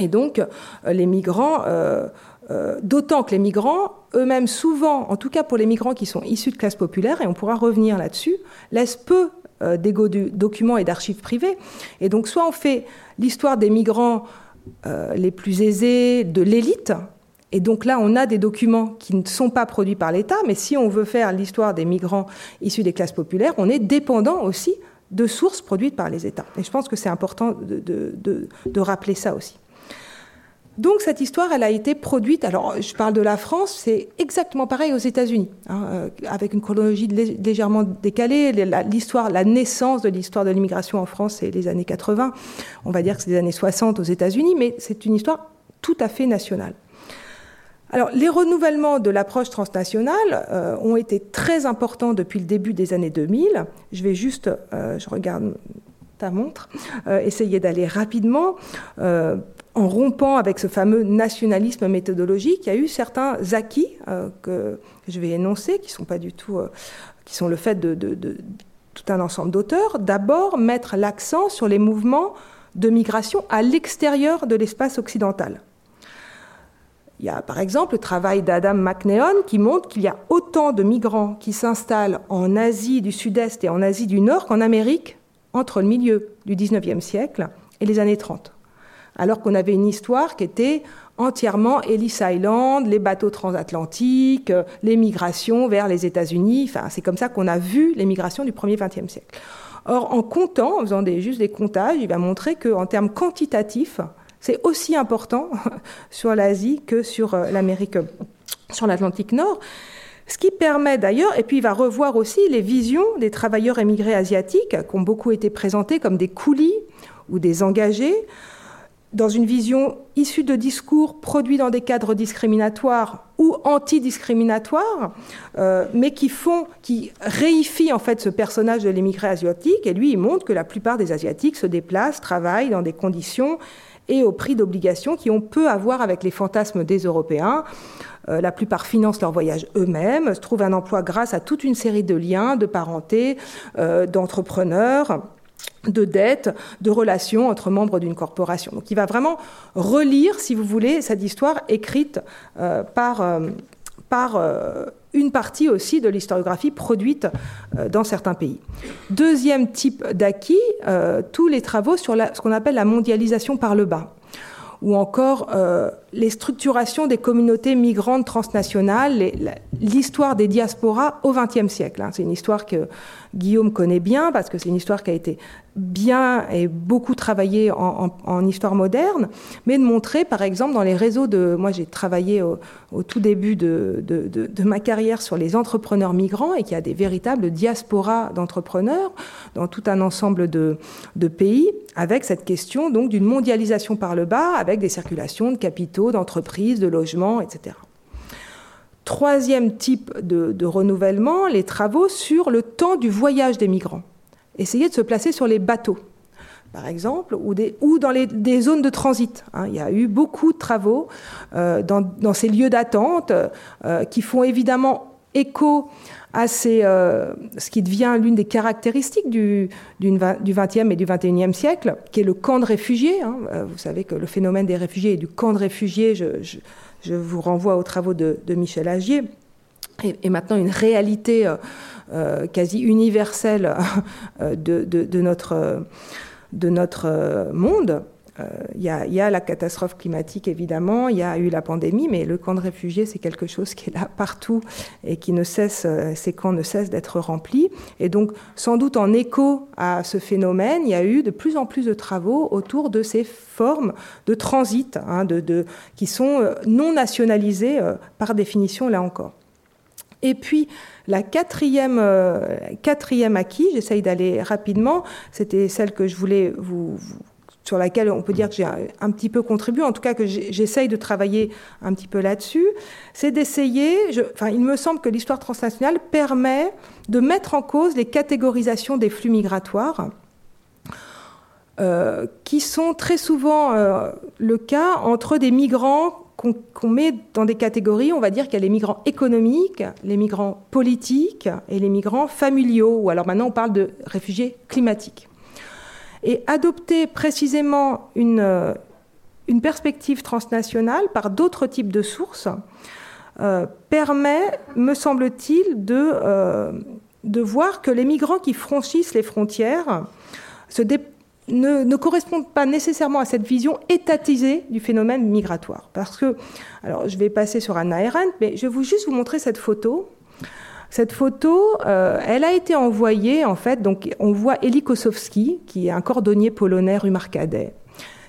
Et donc, euh, les migrants, euh, euh, d'autant que les migrants, eux-mêmes, souvent, en tout cas pour les migrants qui sont issus de classes populaires, et on pourra revenir là-dessus, laissent peu d'égaux documents et d'archives privées. Et donc, soit on fait l'histoire des migrants les plus aisés, de l'élite, et donc là, on a des documents qui ne sont pas produits par l'État, mais si on veut faire l'histoire des migrants issus des classes populaires, on est dépendant aussi de sources produites par les États. Et je pense que c'est important de rappeler ça aussi. Donc cette histoire, elle a été produite, alors je parle de la France, c'est exactement pareil aux États-Unis, hein, euh, avec une chronologie légèrement décalée. L'histoire, la naissance de l'histoire de l'immigration en France, c'est les années 80. On va dire que c'est les années 60 aux États-Unis, mais c'est une histoire tout à fait nationale. Alors, les renouvellements de l'approche transnationale euh, ont été très importants depuis le début des années 2000. Je vais juste, euh, je regarde montre, essayer d'aller rapidement en rompant avec ce fameux nationalisme méthodologique, il y a eu certains acquis euh, que, je vais énoncer, qui sont pas du tout, euh, qui sont le fait de, tout un ensemble d'auteurs. D'abord, mettre l'accent sur les mouvements de migration à l'extérieur de l'espace occidental. Il y a par exemple le travail d'Adam McNeon qui montre qu'il y a autant de migrants qui s'installent en Asie du Sud-Est et en Asie du Nord qu'en Amérique entre le milieu du 19e siècle et les années 30 alors qu'on avait une histoire qui était entièrement Ellis Island, les bateaux transatlantiques, euh, les migrations vers les États-Unis. Enfin, c'est comme ça qu'on a vu les migrations du premier XXe siècle. Or, en comptant, en faisant juste des comptages, il va montrer qu'en termes quantitatifs, c'est aussi important sur l'Asie que sur euh, l'Amérique, sur l'Atlantique Nord. Ce qui permet d'ailleurs, et puis il va revoir aussi les visions des travailleurs émigrés asiatiques qui ont beaucoup été présentés comme des coulis ou des engagés, dans une vision issue de discours produits dans des cadres discriminatoires ou antidiscriminatoires, euh, mais qui font, qui réifient en fait ce personnage de l'émigré asiatique. Et lui, il montre que la plupart des asiatiques se déplacent, travaillent dans des conditions et au prix d'obligations qui ont peu à voir avec les fantasmes des Européens. Euh, la plupart financent leur voyage eux-mêmes, se trouvent un emploi grâce à toute une série de liens, de parenté, euh, d'entrepreneurs de dettes, de relations entre membres d'une corporation. Donc il va vraiment relire, si vous voulez, cette histoire écrite euh, par, par une partie aussi de l'historiographie produite dans certains pays. Deuxième type d'acquis, tous les travaux sur ce qu'on appelle la mondialisation par le bas ou encore les structurations des communautés migrantes transnationales, l'histoire des diasporas au XXe siècle. Hein. C'est une histoire que Guillaume connaît bien parce que c'est une histoire qui a été bien et beaucoup travaillé en, histoire moderne, mais de montrer, par exemple, dans les réseaux de... Moi, j'ai travaillé au, tout début de, ma carrière sur les entrepreneurs migrants et qu'il y a des véritables diasporas d'entrepreneurs dans tout un ensemble de, pays, avec cette question donc d'une mondialisation par le bas, avec des circulations de capitaux, d'entreprises, de logements, etc. Troisième type de, renouvellement, les travaux sur le temps du voyage des migrants. essayer de se placer sur les bateaux par exemple, ou, dans des zones de transit. Hein. Il y a eu beaucoup de travaux euh, dans, dans, ces lieux d'attente euh, qui font évidemment écho à euh, ce qui devient l'une des caractéristiques du, du, du 20e et du 21e siècle, qui est le camp de réfugiés. Hein. Euh, vous savez que le phénomène des réfugiés et du camp de réfugiés, je, vous renvoie aux travaux de, Michel Agier, est, maintenant une réalité euh, quasi universelle de, notre de notre euh, Euh, il y, y, a la catastrophe climatique, évidemment, il y a eu la pandémie, mais le camp de réfugiés, c'est quelque chose qui est là partout et qui ne cesse, euh, ces camps ne cessent d'être remplis. Et donc, sans doute en écho à ce phénomène, il y a eu de plus en plus de travaux autour de ces formes de transit, hein, de, de, qui sont non nationalisées par définition, là encore. Et puis, la quatrième, euh, quatrième acquis, j'essaye d'aller rapidement, c'était celle que je voulais vous, vous sur laquelle on peut dire que j'ai un, petit peu contribué, en tout cas que j'essaye de travailler un petit peu là-dessus, c'est d'essayer, il me semble que l'histoire transnationale permet de mettre en cause les catégorisations des flux migratoires, euh, qui sont très souvent euh, le cas entre des migrants qu'on qu met dans des catégories, on va dire qu'il y a les migrants économiques, les migrants politiques et les migrants familiaux, ou alors maintenant on parle de réfugiés climatiques. Et adopter précisément une, euh, une perspective transnationale par d'autres types de sources euh, permet, me semble-t-il, de, euh, de voir que les migrants qui franchissent les frontières ne, correspondent pas nécessairement à cette vision étatisée du phénomène migratoire. Parce que, alors je vais passer sur Anna Arendt, mais je vais juste vous montrer cette photo. Cette photo, euh, elle a été envoyée, en fait, donc on voit Eli Kosowski, qui est un cordonnier polonais rue Marcadet,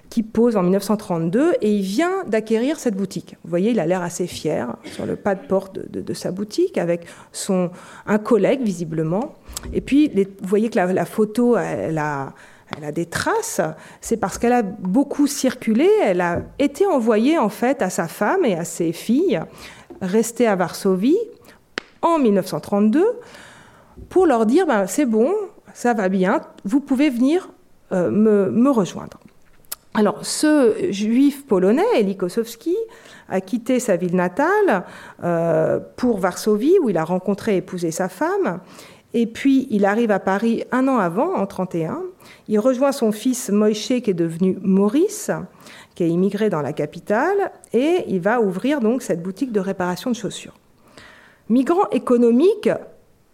qui pose en 1932 et il vient d'acquérir cette boutique. Vous voyez, il a l'air assez fier sur le pas de porte de, sa boutique avec son, un collègue, visiblement. Et puis, vous voyez que la, la photo, elle a elle a des traces, c'est parce qu'elle a beaucoup circulé, elle a été envoyée en fait à sa femme et à ses filles, restées à Varsovie en 1932, pour leur dire ben, c'est bon, ça va bien, vous pouvez venir euh, me, rejoindre. Alors, ce juif polonais, Eli Kosowski, a quitté sa ville natale euh, pour Varsovie, où il a rencontré et épousé sa femme. Et puis, il arrive à Paris un an avant, en 31. Il rejoint son fils Moïse, qui est devenu Maurice, qui est immigré dans la capitale, et il va ouvrir donc cette boutique de réparation de chaussures. Migrant économique,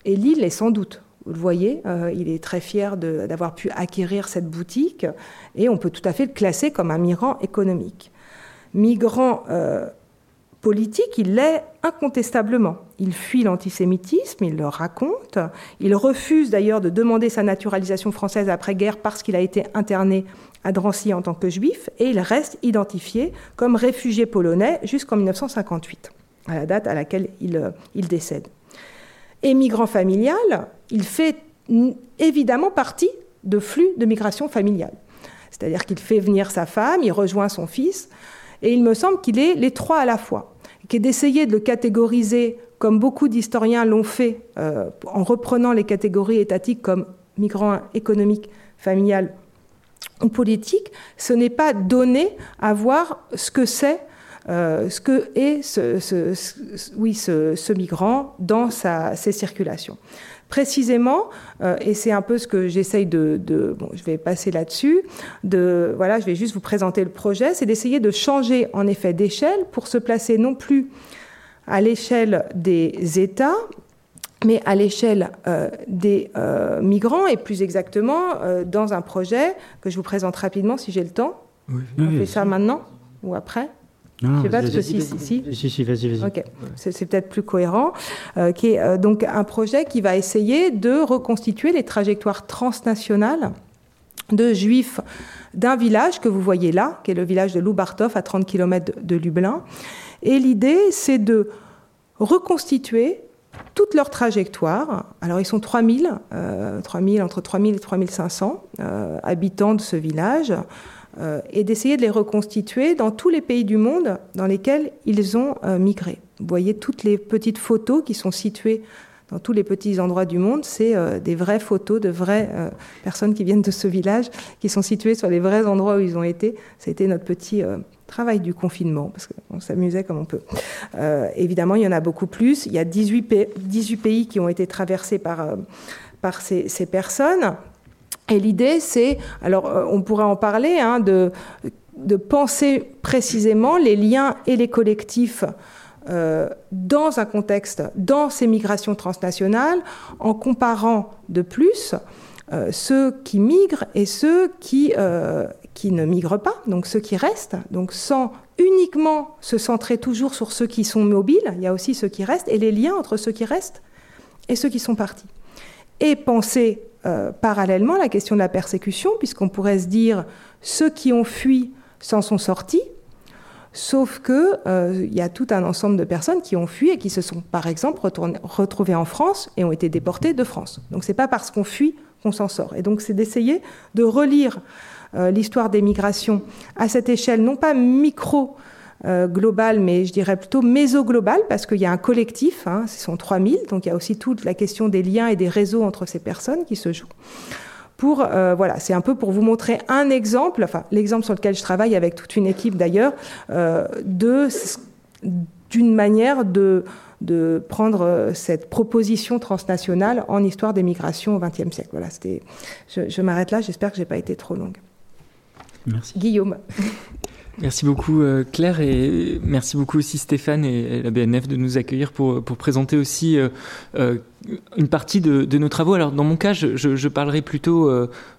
et Lille est sans doute. Vous le voyez, euh, il est très fier d'avoir pu acquérir cette boutique, et on peut tout à fait le classer comme un migrant économique. Migrant euh, politique, il l'est incontestablement. Il fuit l'antisémitisme, il le raconte. Il refuse d'ailleurs de demander sa naturalisation française après-guerre parce qu'il a été interné à Drancy en tant que juif et il reste identifié comme réfugié polonais jusqu'en 1958, à la date à laquelle il, il décède. Émigrant familial, il fait évidemment partie de flux de migration familiale. C'est-à-dire qu'il fait venir sa femme, il rejoint son fils, et il me semble qu'il est les trois à la fois, qui est d'essayer de le catégoriser comme beaucoup d'historiens l'ont fait euh, en reprenant les catégories étatiques comme migrants économiques, familial ou politique, ce n'est pas donné à voir ce que c'est, euh, ce que est ce, ce, ce oui, ce, ce, migrant dans sa, ses circulations. Précisément, euh, et c'est un peu ce que j'essaye de, de, bon, je vais passer là-dessus, de, voilà, je vais juste vous présenter le projet, c'est d'essayer de changer en effet d'échelle pour se placer non plus à l'échelle des États, mais à l'échelle euh, des euh, migrants et plus exactement euh, dans un projet que je vous présente rapidement si j'ai le temps. Oui, On oui, fait ça maintenant ou après? Non, je sais pas, parce que si, si, si. Vas-y, vas-y. Ok, c'est peut-être plus cohérent. Euh, qui est euh, donc un projet qui va essayer de reconstituer les trajectoires transnationales de juifs d'un village que vous voyez là, qui est le village de Loubartov, à 30 km de, de Lublin. Et l'idée, c'est de reconstituer toute leur trajectoire. Alors, ils sont 3000, euh, 3000 entre 3000 et 3500 euh, habitants de ce village et d'essayer de les reconstituer dans tous les pays du monde dans lesquels ils ont euh, migré. Vous voyez toutes les petites photos qui sont situées dans tous les petits endroits du monde, c'est des vraies photos de vraies personnes qui viennent de ce village, qui sont situées sur les vrais endroits où ils ont été. Ça a été notre petit travail du confinement, parce qu'on s'amusait comme on peut. évidemment, il y en a beaucoup plus. Il y a 18, pays, 18 pays qui ont été traversés par, ces personnes. Et l'idée, c'est, alors euh, on pourrait en parler, hein, de, de, penser précisément les liens et les collectifs euh, dans un contexte, dans ces migrations transnationales, en comparant de plus euh, ceux qui migrent et ceux qui, qui ne migrent pas, donc ceux qui restent, donc sans uniquement se centrer toujours sur ceux qui sont mobiles, il y a aussi ceux qui restent, et les liens entre ceux qui restent et ceux qui sont partis. Et penser euh, parallèlement la question de la persécution, puisqu'on pourrait se dire ceux qui ont fui s'en sont sortis, sauf que euh, il y a tout un ensemble de personnes qui ont fui et qui se sont, par exemple, retrouvées en France et ont été déportées de France. Donc c'est pas parce qu'on fuit qu'on s'en sort. Et donc c'est d'essayer de relire euh, l'histoire des migrations à cette échelle, non pas micro euh, global, mais je dirais plutôt méso-global, parce qu'il y a un collectif, hein, ce sont 3000, donc il y a aussi toute la question des liens et des réseaux entre ces personnes qui se jouent. Pour, euh, voilà, c'est un peu pour vous montrer un exemple, enfin l'exemple sur lequel je travaille avec toute une équipe d'ailleurs, euh, d'une manière de, de prendre cette proposition transnationale en histoire des migrations au XXe siècle. Voilà, c'était. Je, je m'arrête là. J'espère que j'ai pas été trop longue. Merci. Guillaume. Merci beaucoup euh, Claire et merci beaucoup aussi Stéphane et la BNF de nous accueillir pour, pour présenter aussi euh, euh, une partie de, nos travaux. Alors dans mon cas, je, je, parlerai plutôt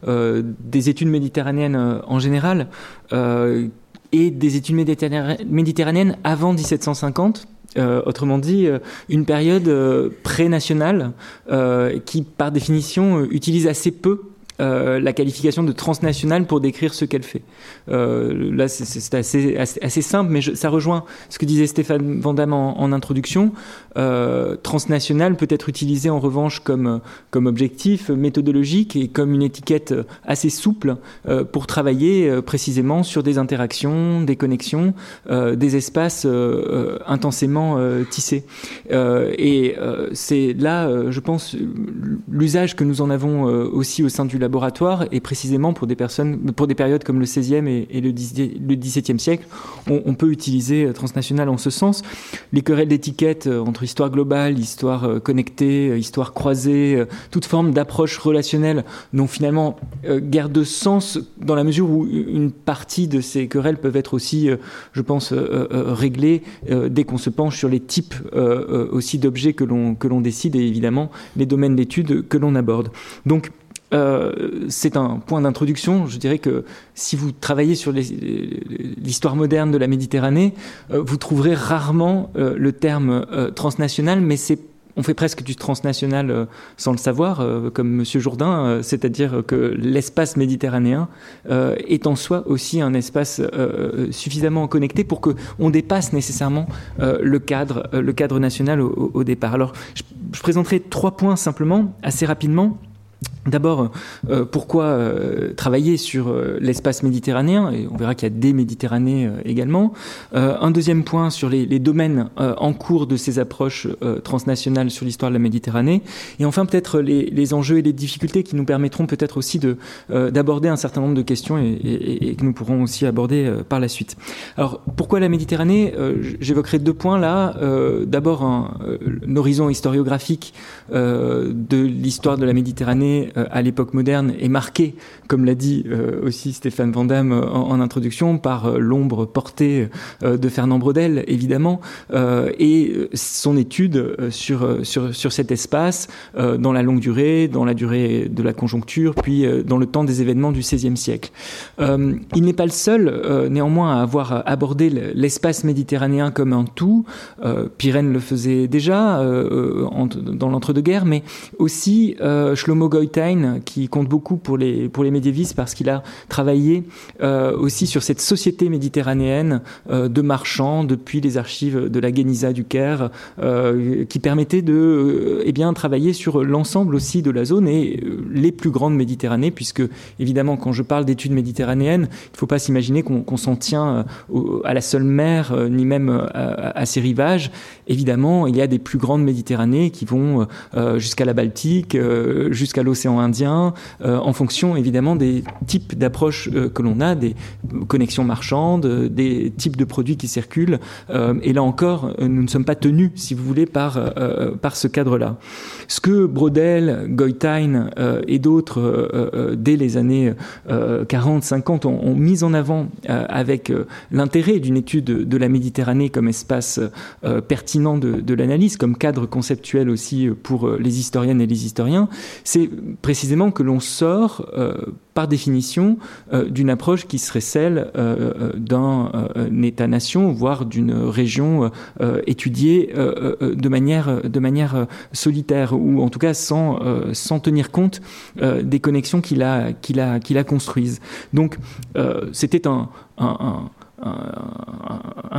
des études méditerranéennes en général et des études méditerranéennes avant 1750. autrement dit, une période pré-nationale qui, par définition, utilise assez peu euh, la qualification de transnationale pour décrire ce qu'elle fait. Euh, là, c'est assez, assez, simple, mais ça rejoint ce que disait Stéphane Vandamme en, introduction. Euh, transnationale peut être utilisé en revanche comme, comme objectif méthodologique et comme une étiquette assez souple pour travailler précisément sur des interactions, des connexions, des espaces intensément tissés. et c'est là, je pense, l'usage que nous en avons aussi au sein du laboratoire et précisément pour des personnes, pour des périodes comme le 16e et, le, 17e siècle, on, peut utiliser transnational en ce sens. Les querelles d'étiquettes entre histoire globale, histoire euh, connectée, euh, histoire croisée, euh, toute forme d'approche relationnelle n'ont finalement guère de sens dans la mesure où une partie de ces querelles peuvent être aussi, je pense, réglées dès qu'on se penche sur les types aussi d'objets que l'on décide et évidemment les domaines d'études que l'on aborde. Donc euh, c'est un point d'introduction. Je dirais que si vous travaillez sur l'histoire moderne de la Méditerranée, euh, vous trouverez rarement euh, le terme transnational, mais on fait presque du transnational sans le savoir, comme Monsieur Jourdain, c'est-à-dire que l'espace méditerranéen est en soi aussi un espace suffisamment connecté pour que on dépasse nécessairement le cadre national au, départ. Alors, je présenterai trois points simplement, assez rapidement. D'abord, euh, pourquoi euh, travailler sur euh, l'espace méditerranéen? Et on verra qu'il y a des Méditerranées également. un deuxième point sur les, domaines en cours de ces approches transnationales sur l'histoire de la Méditerranée. Et enfin, peut-être les, enjeux et les difficultés qui nous permettront peut-être aussi de d'aborder un certain nombre de questions et, que nous pourrons aussi aborder par la suite. Alors, pourquoi la Méditerranée? J'évoquerai deux points là. D'abord, un, un, horizon historiographique de l'histoire de la Méditerranée euh, à l'époque moderne est marqué, comme l'a dit euh, aussi Stéphane Van Damme euh, en, introduction, par l'ombre portée de Fernand Brodel, évidemment, et son étude sur, sur, sur cet espace dans la longue durée, dans la durée de la conjoncture, puis dans le temps des événements du XVIe siècle. il n'est pas le seul, néanmoins, à avoir abordé l'espace méditerranéen comme un tout. Pirène le faisait déjà dans l'entre-deux-guerres, mais aussi Shlomo Goïta Qui compte beaucoup pour les, pour les médiévistes parce qu'il a travaillé aussi sur cette société méditerranéenne de marchands depuis les archives de la Guéniza du Caire, qui permettait de eh bien, travailler sur l'ensemble aussi de la zone et les plus grandes Méditerranées, puisque évidemment, quand je parle d'études méditerranéennes, il ne faut pas s'imaginer qu'on s'en tient à la seule mer, ni même à ses rivages. Évidemment, il y a des plus grandes Méditerranées qui vont euh, jusqu'à la Baltique, euh, jusqu'à l'océan Indien, euh, en fonction évidemment des types d'approches que l'on a, des connexions marchandes, des types de produits qui circulent. et là encore, nous ne sommes pas tenus, si vous voulez, par, par ce cadre-là. Ce que Brodel, Goitein et d'autres, dès les années 40-50, ont, ont, mis en avant avec l'intérêt d'une étude de la Méditerranée comme espace pertinent de, de l'analyse, comme cadre conceptuel aussi pour euh, les historiennes et les historiens, c'est précisément que l'on sort euh, par définition euh, d'une approche qui serait celle d'un État-nation, voire d'une région étudiée de manière, de manière solitaire, ou en tout cas sans, sans tenir compte des connexions qu'il a, qu'il a, qu'il a construises. Donc c'était un, un un,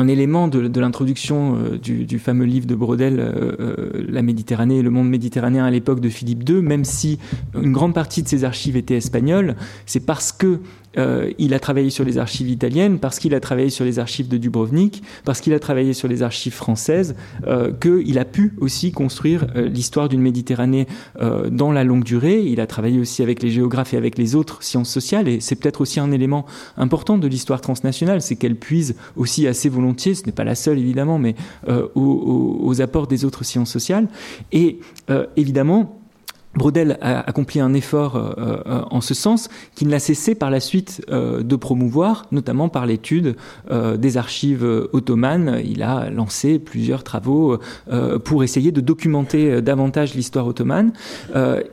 élément de, l'introduction euh, du, fameux livre de Brodel, euh, euh, La Méditerranée et le monde méditerranéen à l'époque de Philippe II, même si une grande partie de ses archives étaient espagnoles, c'est parce que euh, il a travaillé sur les archives italiennes, parce qu'il a travaillé sur les archives de Dubrovnik, parce qu'il a travaillé sur les archives françaises, euh, qu'il a pu aussi construire euh, l'histoire d'une Méditerranée euh, dans la longue durée. Il a travaillé aussi avec les géographes et avec les autres sciences sociales, et c'est peut-être aussi un élément important de l'histoire transnationale, c'est qu'elle puise aussi assez volontiers, ce n'est pas la seule évidemment, mais euh, aux, aux, apports des autres sciences sociales. Et évidemment, Brodel a accompli un effort euh, euh, en ce sens qui ne l'a cessé par la suite euh, de promouvoir, notamment par l'étude des archives ottomanes. Il a lancé plusieurs travaux pour essayer de documenter davantage l'histoire ottomane.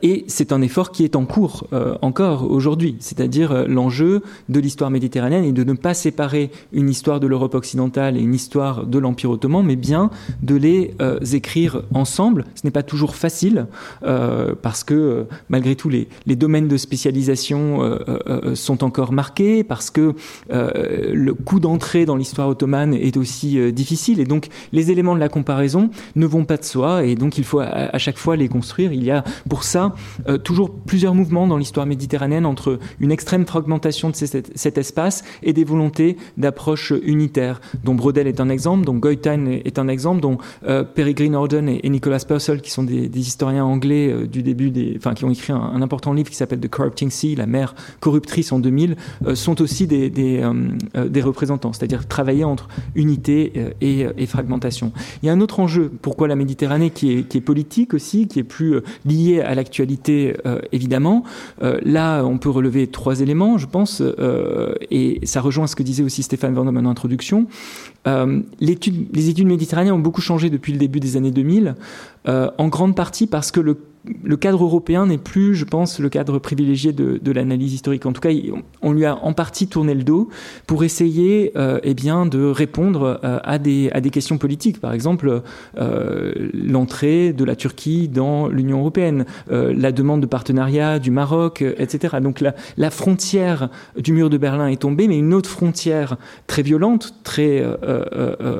et c'est un effort qui est en cours encore aujourd'hui, c'est-à-dire l'enjeu de l'histoire méditerranéenne et de ne pas séparer une histoire de l'Europe occidentale et une histoire de l'Empire ottoman, mais bien de les écrire ensemble. Ce n'est pas toujours facile que euh, malgré tout les, domaines de spécialisation euh, euh, sont encore marqués, parce que le coût d'entrée dans l'histoire ottomane est aussi difficile, et donc les éléments de la comparaison ne vont pas de soi, et donc il faut à, chaque fois les construire. Il y a pour ça toujours plusieurs mouvements dans l'histoire méditerranéenne entre une extrême fragmentation de cet, espace et des volontés d'approche unitaire, dont Brodel est un exemple, dont Goitein est un exemple, dont Peregrine Orden et, Nicolas Purcell, qui sont des historiens anglais du début des, enfin, qui ont écrit un, important livre qui s'appelle The Corrupting Sea, la mer corruptrice en 2000, euh, sont aussi euh, euh, des représentants, c'est-à-dire travailler entre unité et, fragmentation. Il y a un autre enjeu, pourquoi la Méditerranée, qui est, politique aussi, qui est plus lié à l'actualité, évidemment. là, on peut relever trois éléments, je pense, et ça rejoint ce que disait aussi Stéphane Van en introduction. Les études méditerranéennes ont beaucoup changé depuis le début des années 2000, euh, en grande partie parce que le le cadre européen n'est plus, je pense, le cadre privilégié de, l'analyse historique. En tout cas, on lui a en partie tourné le dos pour essayer, euh, eh bien, de répondre euh, à des questions politiques. Par exemple, euh, l'entrée de la Turquie dans l'Union européenne, la demande de partenariat du Maroc, etc. Donc la frontière du mur de Berlin est tombée, mais une autre frontière très violente, très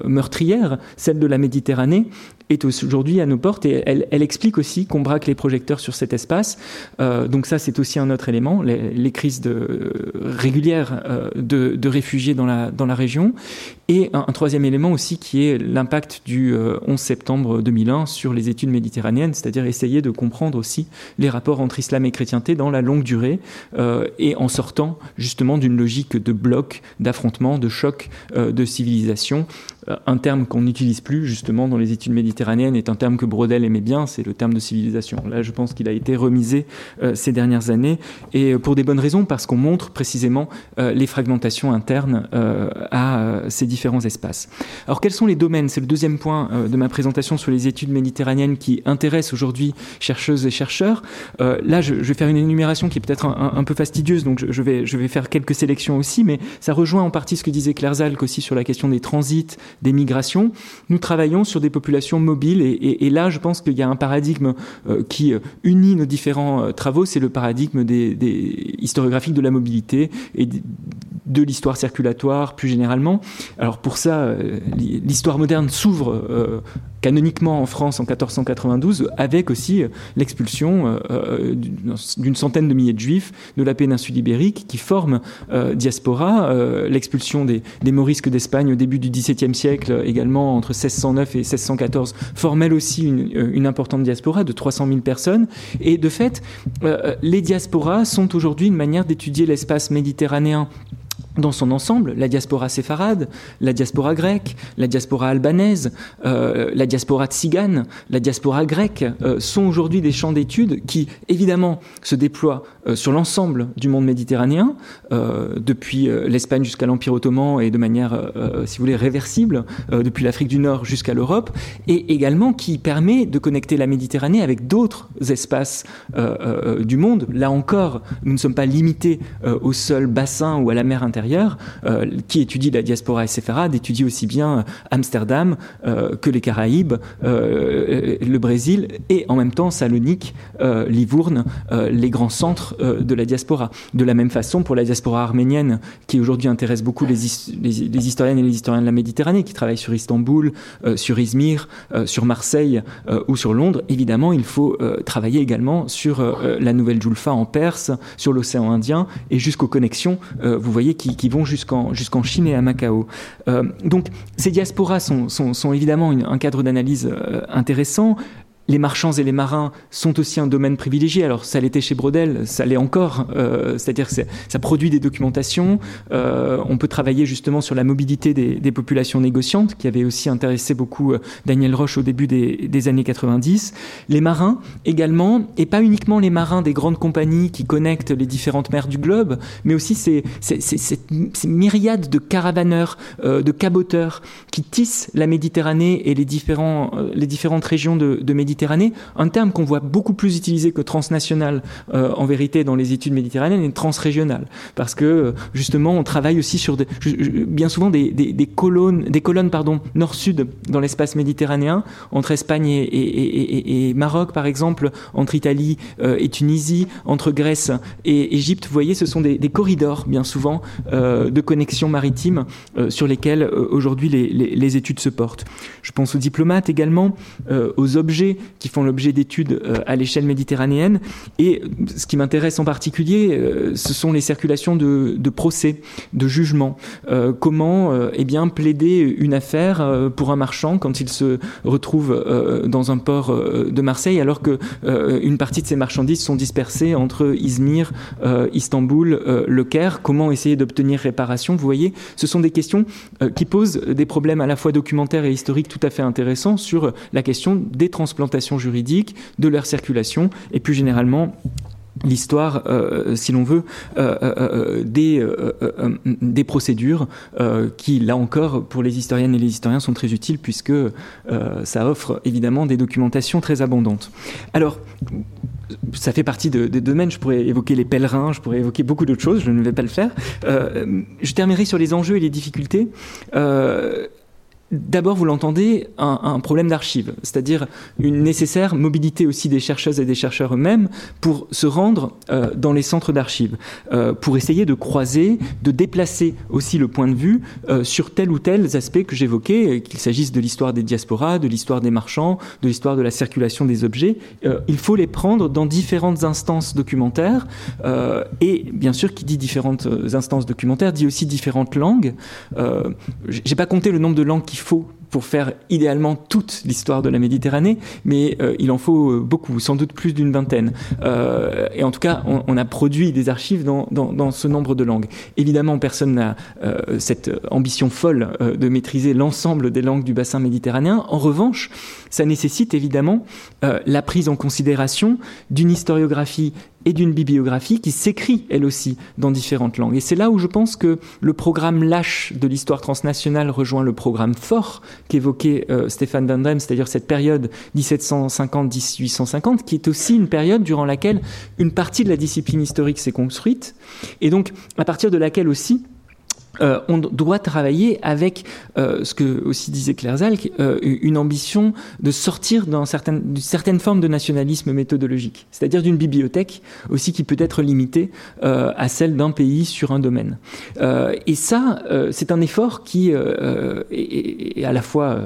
meurtrière, celle de la Méditerranée, est aujourd'hui à nos portes et elle, elle explique aussi qu'on braque les projecteurs sur cet espace. Euh, donc ça, c'est aussi un autre élément, les, les crises de, régulières euh, de, de, réfugiés dans la, dans la région. Et un, troisième élément aussi qui est l'impact du euh, 11 septembre 2001 sur les études méditerranéennes, c'est-à-dire essayer de comprendre aussi les rapports entre islam et chrétienté dans la longue durée euh, et en sortant justement d'une logique de bloc, d'affrontement, de choc euh, de civilisation euh, un terme qu'on n'utilise plus justement dans les études méditerranéennes est un terme que Brodel aimait bien, c'est le terme de civilisation. Là, je pense qu'il a été remisé euh, ces dernières années et euh, pour des bonnes raisons parce qu'on montre précisément euh, les fragmentations internes à ces différents espaces. Alors quels sont les domaines? C'est le deuxième point de ma présentation sur les études méditerranéennes qui intéressent aujourd'hui chercheuses et chercheurs. là, je, vais faire une énumération qui est peut-être un, peu fastidieuse, donc je, je, vais, je vais faire quelques sélections aussi, mais ça rejoint en partie ce que disait Claire Zalk aussi sur la question des transits, des migrations, nous travaillons sur des populations mobiles. Et, là, je pense qu'il y a un paradigme qui unit nos différents travaux, c'est le paradigme des, des historiographiques de la mobilité et de l'histoire circulatoire plus généralement. Alors pour ça, l'histoire moderne s'ouvre canoniquement en France en 1492, avec aussi l'expulsion d'une centaine de milliers de juifs de la péninsule ibérique qui forment euh, diaspora. Euh, l'expulsion des, morisques d'Espagne au début du XVIIe siècle, également entre 1609 et 1614, forme elle aussi euh, une, importante diaspora de 300 000 personnes. Et de fait, les diasporas sont aujourd'hui une manière d'étudier l'espace méditerranéen dans son ensemble, la diaspora séfarade, la diaspora grecque, la diaspora albanaise, euh, la diaspora tzigane, la diaspora grecque euh, sont aujourd'hui des champs d'études qui, évidemment, se déploient euh, sur l'ensemble du monde méditerranéen, depuis l'Espagne jusqu'à l'Empire ottoman et de manière, si vous voulez, réversible, depuis l'Afrique du Nord jusqu'à l'Europe, et également qui permet de connecter la Méditerranée avec d'autres espaces du monde. Là encore, nous ne sommes pas limités au seul bassin ou à la mer intérieure euh, qui étudie la diaspora séfarade, étudie aussi bien euh, Amsterdam euh, que les Caraïbes, le Brésil et en même temps Salonique, Livourne, les grands centres de la diaspora. De la même façon pour la diaspora arménienne, qui aujourd'hui intéresse beaucoup les, les, historiennes et les historiens de la Méditerranée, qui travaillent sur Istanbul, sur Izmir, sur Marseille ou sur Londres, évidemment, il faut travailler également sur la nouvelle Julfa en Perse, sur l'océan Indien et jusqu'aux connexions, vous voyez, qui, qui vont jusqu'en jusqu'en Chine et à Macao. Euh, donc ces diasporas sont, sont, évidemment un cadre d'analyse euh, intéressant les marchands et les marins sont aussi un domaine privilégié. Alors ça l'était chez Brodel, ça l'est encore. Euh, c'est-à-dire que ça produit des documentations. Euh, on peut travailler justement sur la mobilité des, populations négociantes, qui avait aussi intéressé beaucoup euh, Daniel Roche au début des, années 90. Les marins également, et pas uniquement les marins des grandes compagnies qui connectent les différentes mers du globe, mais aussi ces, myriades de caravaneurs, de caboteurs qui tissent la Méditerranée et les, différents, les différentes régions de, de Méditerranée un terme qu'on voit beaucoup plus utilisé que transnational euh, en vérité dans les études méditerranéennes et transrégional, parce que euh, justement on travaille aussi sur bien souvent des, colonnes, des colonnes pardon nord-sud dans l'espace méditerranéen entre Espagne et, Maroc par exemple, entre Italie euh, et Tunisie, entre Grèce et Égypte. Vous voyez, ce sont des, corridors bien souvent de connexions maritimes sur lesquels aujourd'hui les, les, études se portent. Je pense aux diplomates également, aux objets qui font l'objet d'études euh, à l'échelle méditerranéenne. Et ce qui m'intéresse en particulier, euh, ce sont les circulations de, procès, de jugements. Euh, comment eh bien, plaider une affaire pour un marchand quand il se retrouve dans un port de Marseille alors que une partie de ces marchandises sont dispersées entre Izmir, Istanbul, Le Caire. Comment essayer d'obtenir réparation Vous voyez, ce sont des questions qui posent des problèmes à la fois documentaires et historiques tout à fait intéressants sur la question des transplantations juridique, de leur circulation et plus généralement l'histoire, euh, si l'on veut, euh, euh, des, procédures qui, là encore, pour les historiennes et les historiens, sont très utiles puisque ça offre évidemment des documentations très abondantes. Alors, ça fait partie des de domaines. Je pourrais évoquer les pèlerins, je pourrais évoquer beaucoup d'autres choses. Je ne vais pas le faire. je terminerai sur les enjeux et les difficultés. D'abord, vous l'entendez, un, problème d'archives, c'est-à-dire une nécessaire mobilité aussi des chercheuses et des chercheurs eux-mêmes pour se rendre euh, dans les centres d'archives, euh, pour essayer de croiser, de déplacer aussi le point de vue euh, sur tel ou tel aspect que j'évoquais, qu'il s'agisse de l'histoire des diasporas, de l'histoire des marchands, de l'histoire de la circulation des objets. il faut les prendre dans différentes instances documentaires, et bien sûr, qui dit différentes instances documentaires dit aussi différentes langues. J'ai pas compté le nombre de langues qui faut pour faire idéalement toute l'histoire de la Méditerranée, mais euh, il en faut euh, beaucoup, sans doute plus d'une vingtaine. Euh, et en tout cas, on, a produit des archives dans, dans, ce nombre de langues. Évidemment, personne n'a cette ambition folle de maîtriser l'ensemble des langues du bassin méditerranéen. En revanche, ça nécessite évidemment la prise en considération d'une historiographie et d'une bibliographie qui s'écrit elle aussi dans différentes langues. Et c'est là où je pense que le programme lâche de l'histoire transnationale rejoint le programme fort qu'évoquait euh, Stéphane Dandrem, c'est-à-dire cette période 1750-1850, qui est aussi une période durant laquelle une partie de la discipline historique s'est construite, et donc à partir de laquelle aussi euh, on doit travailler avec euh, ce que aussi disait Claire Zalk, euh, une ambition de sortir d'une certaine, certaine forme de nationalisme méthodologique, c'est-à-dire d'une bibliothèque aussi qui peut être limitée à celle d'un pays sur un domaine. et ça, c'est un effort qui est, à la fois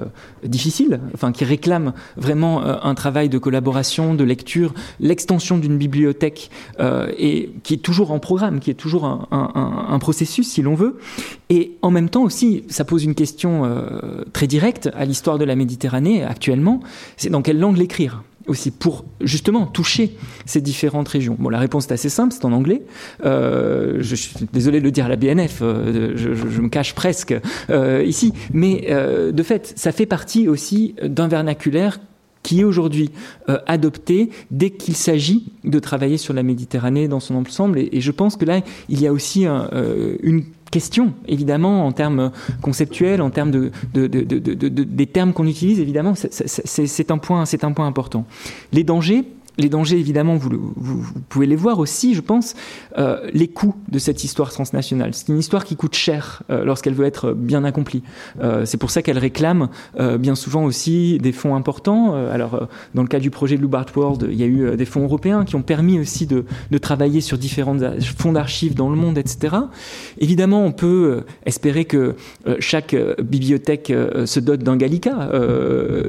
difficile, enfin qui réclame vraiment un travail de collaboration, de lecture, l'extension d'une bibliothèque et qui est toujours en programme, qui est toujours un, un, un processus si l'on veut. Et en même temps aussi, ça pose une question euh, très directe à l'histoire de la Méditerranée actuellement, c'est dans quelle langue l'écrire aussi pour justement toucher ces différentes régions. Bon, la réponse est assez simple, c'est en anglais. Euh, je, suis désolé de le dire à la BNF, euh, je, me cache presque ici, mais de fait, ça fait partie aussi d'un vernaculaire qui est aujourd'hui adopté dès qu'il s'agit de travailler sur la Méditerranée dans son ensemble. Et, je pense que là, il y a aussi un, une question, évidemment, en termes conceptuels, en termes de, de des termes qu'on utilise, évidemment, c'est un point, c'est un point important. Les dangers, les dangers, évidemment, vous, pouvez les voir aussi, je pense, euh, les coûts de cette histoire transnationale. C'est une histoire qui coûte cher euh, lorsqu'elle veut être bien accomplie. Euh, c'est pour ça qu'elle réclame bien souvent aussi des fonds importants. Alors, dans le cas du projet de Loubart World, il y a eu des fonds européens qui ont permis aussi de, de travailler sur différents fonds d'archives dans le monde, etc. Évidemment, on peut espérer que chaque bibliothèque se dote d'un Gallica,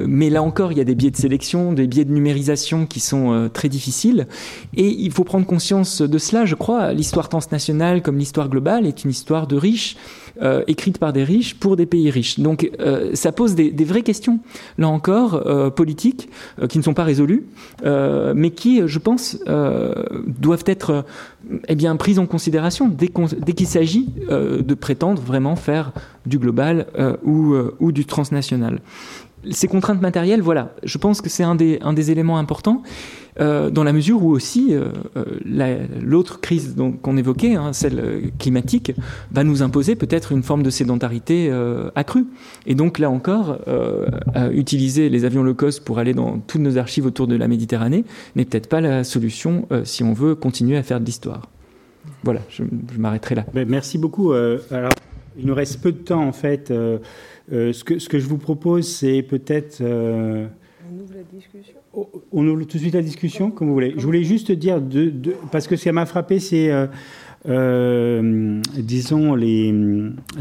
mais là encore, il y a des biais de sélection, des biais de numérisation qui sont euh, très difficile. Et il faut prendre conscience de cela, je crois. L'histoire transnationale, comme l'histoire globale, est une histoire de riches, euh, écrite par des riches pour des pays riches. Donc euh, ça pose des, vraies questions, là encore, politiques, qui ne sont pas résolues, mais qui, je pense, doivent être eh bien, prises en considération dès qu'il qu s'agit de prétendre vraiment faire du global ou, ou du transnational ces contraintes matérielles, voilà, je pense que c'est un des, un des éléments importants, euh, dans la mesure où aussi euh, l'autre crise qu'on évoquait, hein, celle climatique, va nous imposer peut-être une forme de sédentarité euh, accrue. Et donc là encore, euh, utiliser les avions low cost pour aller dans toutes nos archives autour de la Méditerranée n'est peut-être pas la solution euh, si on veut continuer à faire de l'histoire. Voilà, je, m'arrêterai là. Ben, merci beaucoup. Euh, il nous reste peu de temps en fait. Euh, euh, ce que je vous propose, c'est peut-être. Euh, on ouvre la discussion. On ouvre tout de suite la discussion, comme vous voulez. Je voulais juste dire, parce que ce qui m'a frappé, c'est, euh, euh, disons, les,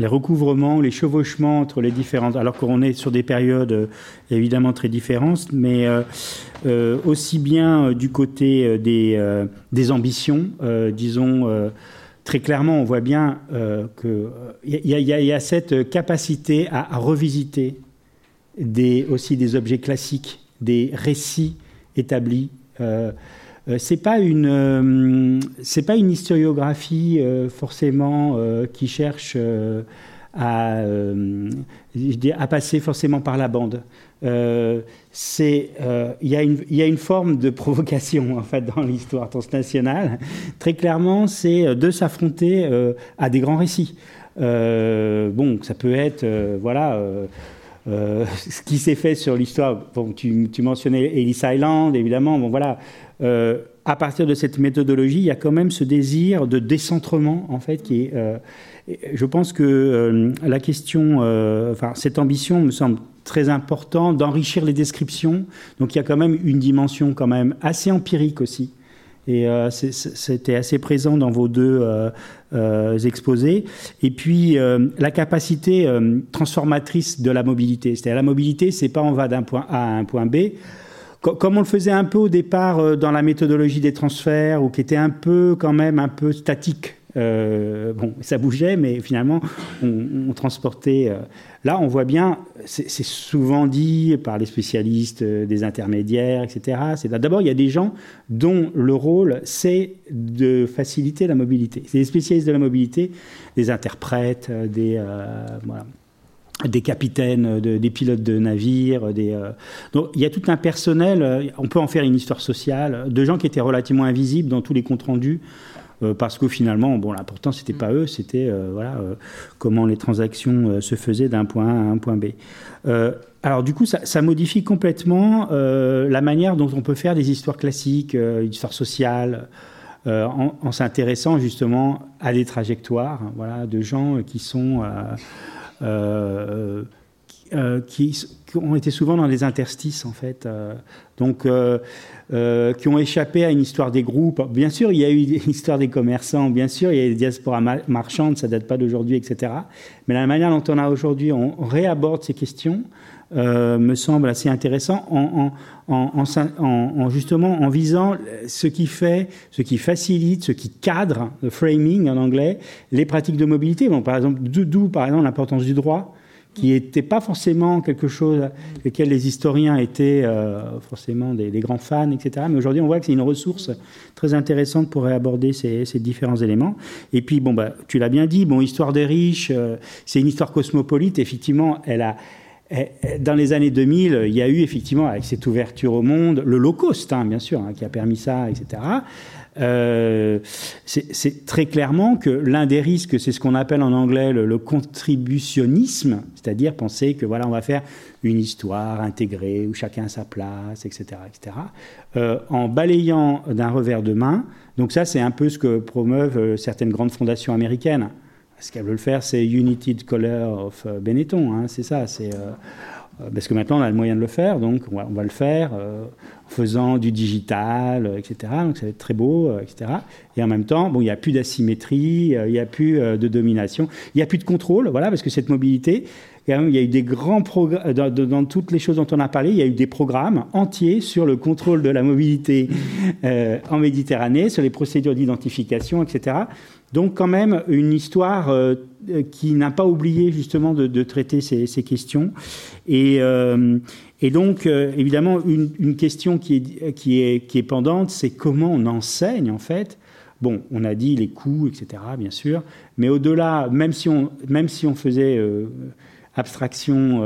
recouvrements, les chevauchements entre les différentes. Alors qu'on est sur des périodes euh, évidemment très différentes, mais aussi bien du côté des, ambitions, disons très clairement, on voit bien qu'il y, a cette capacité à, revisiter aussi des objets classiques, des récits établis. Euh, euh, c'est pas une euh, pas une historiographie euh, forcément qui cherche à, à passer forcément par la bande. Il y, y, a une forme de provocation en fait dans l'histoire transnationale. Très clairement, c'est de s'affronter à des grands récits. bon, ça peut être voilà. Euh, ce qui s'est fait sur l'histoire, tu, mentionnais Ellis Island, évidemment, bon voilà, euh, à partir de cette méthodologie, il y a quand même ce désir de décentrement, en fait, qui est, euh, je pense que la question, enfin, cette ambition me semble très important d'enrichir les descriptions, donc il y a quand même une dimension quand même assez empirique aussi, et euh, c'était assez présent dans vos deux euh, euh, exposés. Et puis la capacité transformatrice de la mobilité, c'est-à-dire la mobilité, c'est pas on va d'un point A à un point B. Comme on le faisait un peu au départ dans la méthodologie des transferts, ou qui était un peu quand même un peu statique bon, ça bougeait, mais finalement, on transportait. Là, on voit bien, c'est souvent dit par les spécialistes euh, des intermédiaires, etc. D'abord, il y a des gens dont le rôle, c'est de faciliter la mobilité. C'est des spécialistes de la mobilité, des interprètes, euh, des. Euh, des capitaines, de, des pilotes de navires, il y a tout un personnel. On peut en faire une histoire sociale de gens qui étaient relativement invisibles dans tous les comptes rendus parce que finalement, bon, l'important c'était pas eux, c'était euh, voilà euh, comment les transactions se faisaient d'un point A à un point B. alors du coup, ça, ça modifie complètement la manière dont on peut faire des histoires classiques, une histoire sociale. en, s'intéressant justement à des trajectoires, voilà, de gens qui sont qui, ont été souvent dans des interstices en fait, donc qui ont échappé à une histoire des groupes. Bien sûr, il y a eu une histoire des commerçants, bien sûr, il y a eu des diasporas marchandes, ça date pas d'aujourd'hui, etc. Mais la manière dont on a aujourd'hui, on réaborde ces questions euh, me semble assez intéressant en, en, justement en visant ce qui fait, ce qui facilite, ce qui cadre, le framing en anglais, les pratiques de mobilité. Bon, par exemple, d'où par exemple l'importance du droit qui n'était pas forcément quelque chose lequel les historiens étaient euh, forcément des, grands fans, etc. Mais aujourd'hui, on voit que c'est une ressource très intéressante pour aborder ces, différents éléments. Et puis, bon, bah, tu l'as bien dit, bon, histoire des riches, euh, c'est une histoire cosmopolite. Effectivement, elle a, dans les années 2000, il y a eu effectivement, avec cette ouverture au monde, le low cost, hein, bien sûr, hein, qui a permis ça, etc. Euh, c'est très clairement que l'un des risques, c'est ce qu'on appelle en anglais le, contributionnisme, c'est-à-dire penser que voilà, on va faire une histoire intégrée où chacun a sa place, etc., etc. Euh, en balayant d'un revers de main. Donc ça, c'est un peu ce que promeuvent euh, certaines grandes fondations américaines. Ce qu'elle veut le faire, c'est United Color of Benetton. Hein, c'est ça. C'est parce que maintenant on a le moyen de le faire, donc on va, le faire faisant du digital, etc. Donc ça va être très beau, etc. Et en même temps, bon, il n'y a plus d'asymétrie, il n'y a plus de domination, il n'y a plus de contrôle, voilà, parce que cette mobilité, il y a eu des grands programmes, dans, toutes les choses dont on a parlé, il y a eu des programmes entiers sur le contrôle de la mobilité en Méditerranée, sur les procédures d'identification, etc. Donc quand même une histoire euh, qui n'a pas oublié justement de, traiter ces, questions. Et, euh, donc euh, évidemment une, question qui est, qui est, qui est pendante, c'est comment on enseigne en fait. Bon, on a dit les coûts, etc. Bien sûr, mais au-delà, même si on, même si on faisait abstraction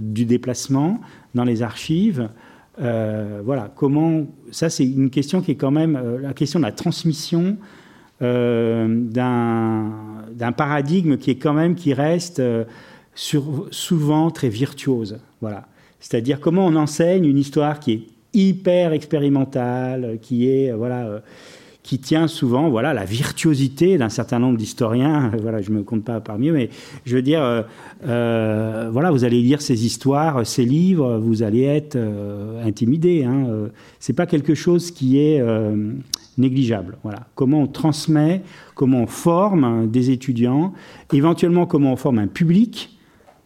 du déplacement dans les archives. voilà, comment ça c'est une question qui est quand même la question de la transmission euh, d'un paradigme qui est quand même qui reste euh, souvent très virtuose. Voilà. C'est-à-dire comment on enseigne une histoire qui est hyper expérimentale, qui est voilà qui tient souvent voilà la virtuosité d'un certain nombre d'historiens. Voilà, je me compte pas parmi eux, mais je veux dire, euh, voilà, vous allez lire ces histoires, ces livres, vous allez être intimidé. Hein. C'est pas quelque chose qui est négligeable. Voilà. Comment on transmet, comment on forme des étudiants, éventuellement comment on forme un public,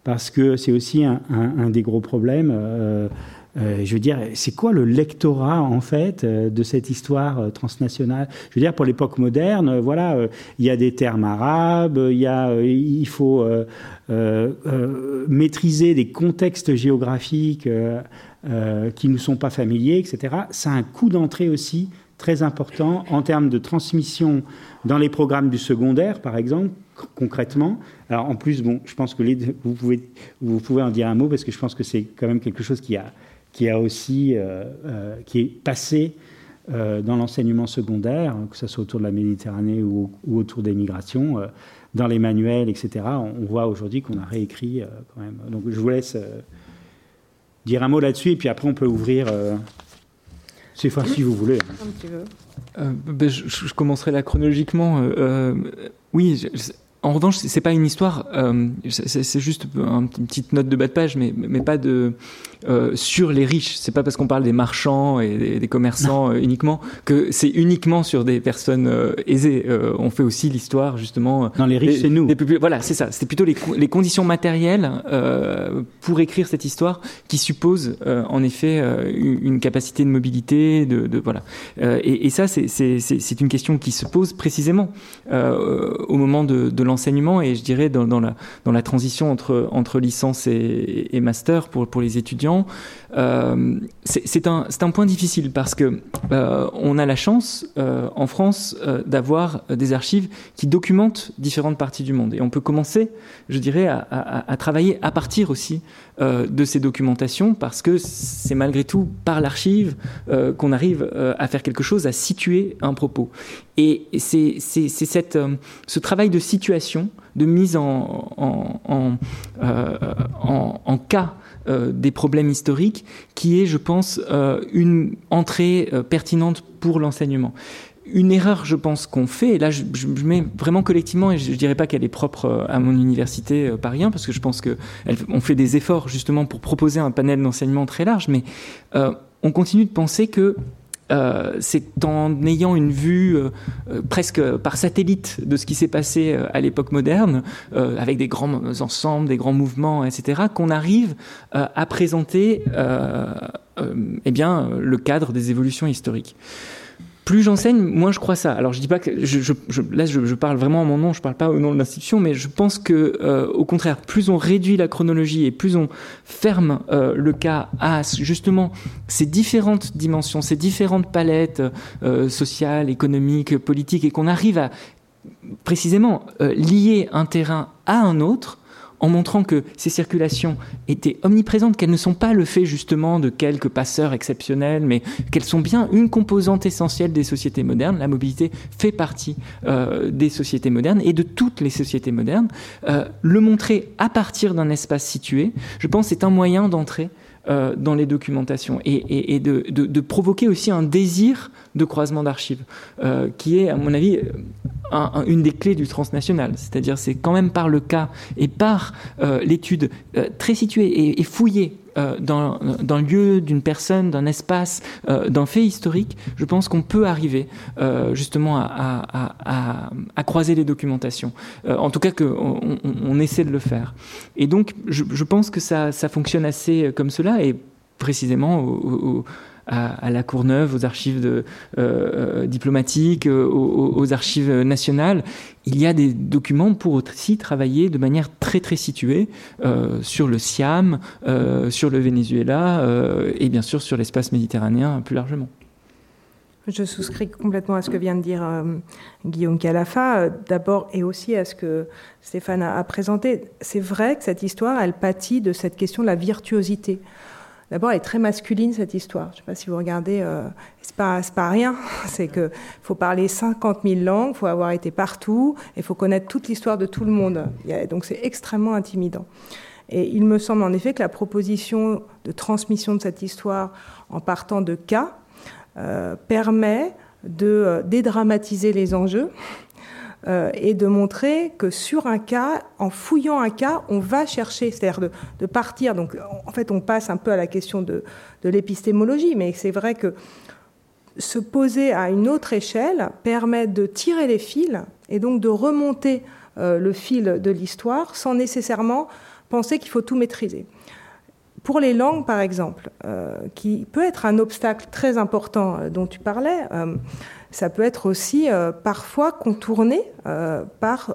parce que c'est aussi un, des gros problèmes. Euh, euh, je veux dire, c'est quoi le lectorat en fait euh, de cette histoire transnationale? Je veux dire, pour l'époque moderne, voilà, il y a des termes arabes, il faut maîtriser des contextes géographiques qui ne sont pas familiers, etc. Ça a un coût d'entrée aussi très important en termes de transmission dans les programmes du secondaire, par exemple, concrètement. Alors en plus, bon, je pense que vous, pouvez, vous pouvez en dire un mot parce que je pense que c'est quand même quelque chose qui a, qui a aussi euh, euh, qui est passé euh, dans l'enseignement secondaire, que ce soit autour de la Méditerranée ou, autour des migrations, dans les manuels, etc. On, voit aujourd'hui qu'on a réécrit quand même. Donc je vous laisse dire un mot là-dessus et puis après on peut ouvrir c'est facile si vous voulez. Comme tu veux. Euh, ben, je, commencerai là chronologiquement. Euh, euh, oui, en revanche, c'est pas une histoire. c'est juste une petite note de bas de page, mais, mais pas de euh, sur les riches. C'est pas parce qu'on parle des marchands et des, commerçants euh, uniquement que c'est uniquement sur des personnes euh, aisées. on fait aussi l'histoire justement. Non, les riches, c'est nous. voilà, c'est ça. C'était plutôt les, les, conditions matérielles pour écrire cette histoire qui suppose en effet une, capacité de mobilité, de, de voilà. Et, et, ça, c'est une question qui se pose précisément au moment de, de l'enseignement et je dirais dans, dans, la, dans la transition entre, entre licence et, et master pour, pour les étudiants euh, c'est un, point difficile parce que euh, on a la chance euh, en France d'avoir des archives qui documentent différentes parties du monde et on peut commencer, je dirais, à, travailler à partir aussi de ces documentations parce que c'est malgré tout par l'archive qu'on arrive à faire quelque chose, à situer un propos. Et c'est ce travail de situation, de mise en cas euh, des problèmes historiques, qui est, je pense, euh, une entrée euh, pertinente pour l'enseignement. une erreur, je pense, qu'on fait, et là je, mets vraiment collectivement, et je ne dirais pas qu'elle est propre à mon université euh, rien, parce que je pense qu'on fait des efforts justement pour proposer un panel d'enseignement très large, mais on continue de penser que euh, c'est en ayant une vue euh, presque par satellite de ce qui s'est passé à l'époque moderne, avec des grands ensembles, des grands mouvements, etc., qu'on arrive à présenter eh bien, le cadre des évolutions historiques plus j'enseigne, moins je crois ça. Alors je dis pas que je, je, je là je, parle vraiment à mon nom, je parle pas au nom de l'institution, mais je pense que euh, au contraire, plus on réduit la chronologie et plus on ferme euh, le cas à justement ces différentes dimensions, ces différentes palettes euh, sociales, économiques, politiques, et qu'on arrive à précisément lier un terrain à un autre en montrant que ces circulations étaient omniprésentes, qu'elles ne sont pas le fait justement de quelques passeurs exceptionnels, mais qu'elles sont bien une composante essentielle des sociétés modernes. La mobilité fait partie euh, des sociétés modernes et de toutes les sociétés modernes. Euh, le montrer à partir d'un espace situé, je pense, est un moyen d'entrer euh, dans les documentations et, de, provoquer aussi un désir de croisement d'archives, euh, qui est, à mon avis, une des clés du transnational. C'est-à-dire, c'est quand même par le cas et par euh, l'étude très située et fouillée euh, dans, le lieu d'une personne, d'un espace, euh, d'un fait historique, je pense qu'on peut arriver euh, justement à, croiser les documentations. en tout cas, qu'on on, essaie de le faire. Et donc, je, pense que ça, ça, fonctionne assez comme cela, et précisément au à, la Courneuve, aux archives euh, euh, diplomatiques, euh, aux, archives nationales. Il y a des documents pour aussi travailler de manière très très située sur le Siam, sur le Venezuela et bien sûr sur l'espace méditerranéen plus largement. Je souscris complètement à ce que vient de dire Guillaume Calafa, d'abord, et aussi à ce que Stéphane a présenté. C'est vrai que cette histoire, elle pâtit de cette question de la virtuosité. D'abord, elle est très masculine, cette histoire. Je ne sais pas si vous regardez, euh, c'est pas, pas rien. C'est qu'il faut parler 50 000 langues, faut avoir été partout, il faut connaître toute l'histoire de tout le monde. donc, c'est extrêmement intimidant. Et il me semble en effet que la proposition de transmission de cette histoire en partant de cas euh, permet de euh, dédramatiser les enjeux euh, et de montrer que sur un cas, en fouillant un cas, on va chercher, c'est-à-dire de, partir. Donc, en fait, on passe un peu à la question de, l'épistémologie, mais c'est vrai que se poser à une autre échelle permet de tirer les fils et donc de remonter euh, le fil de l'histoire sans nécessairement penser qu'il faut tout maîtriser. Pour les langues, par exemple, euh, qui peut être un obstacle très important dont tu parlais, ça peut être aussi euh, parfois contourné euh, par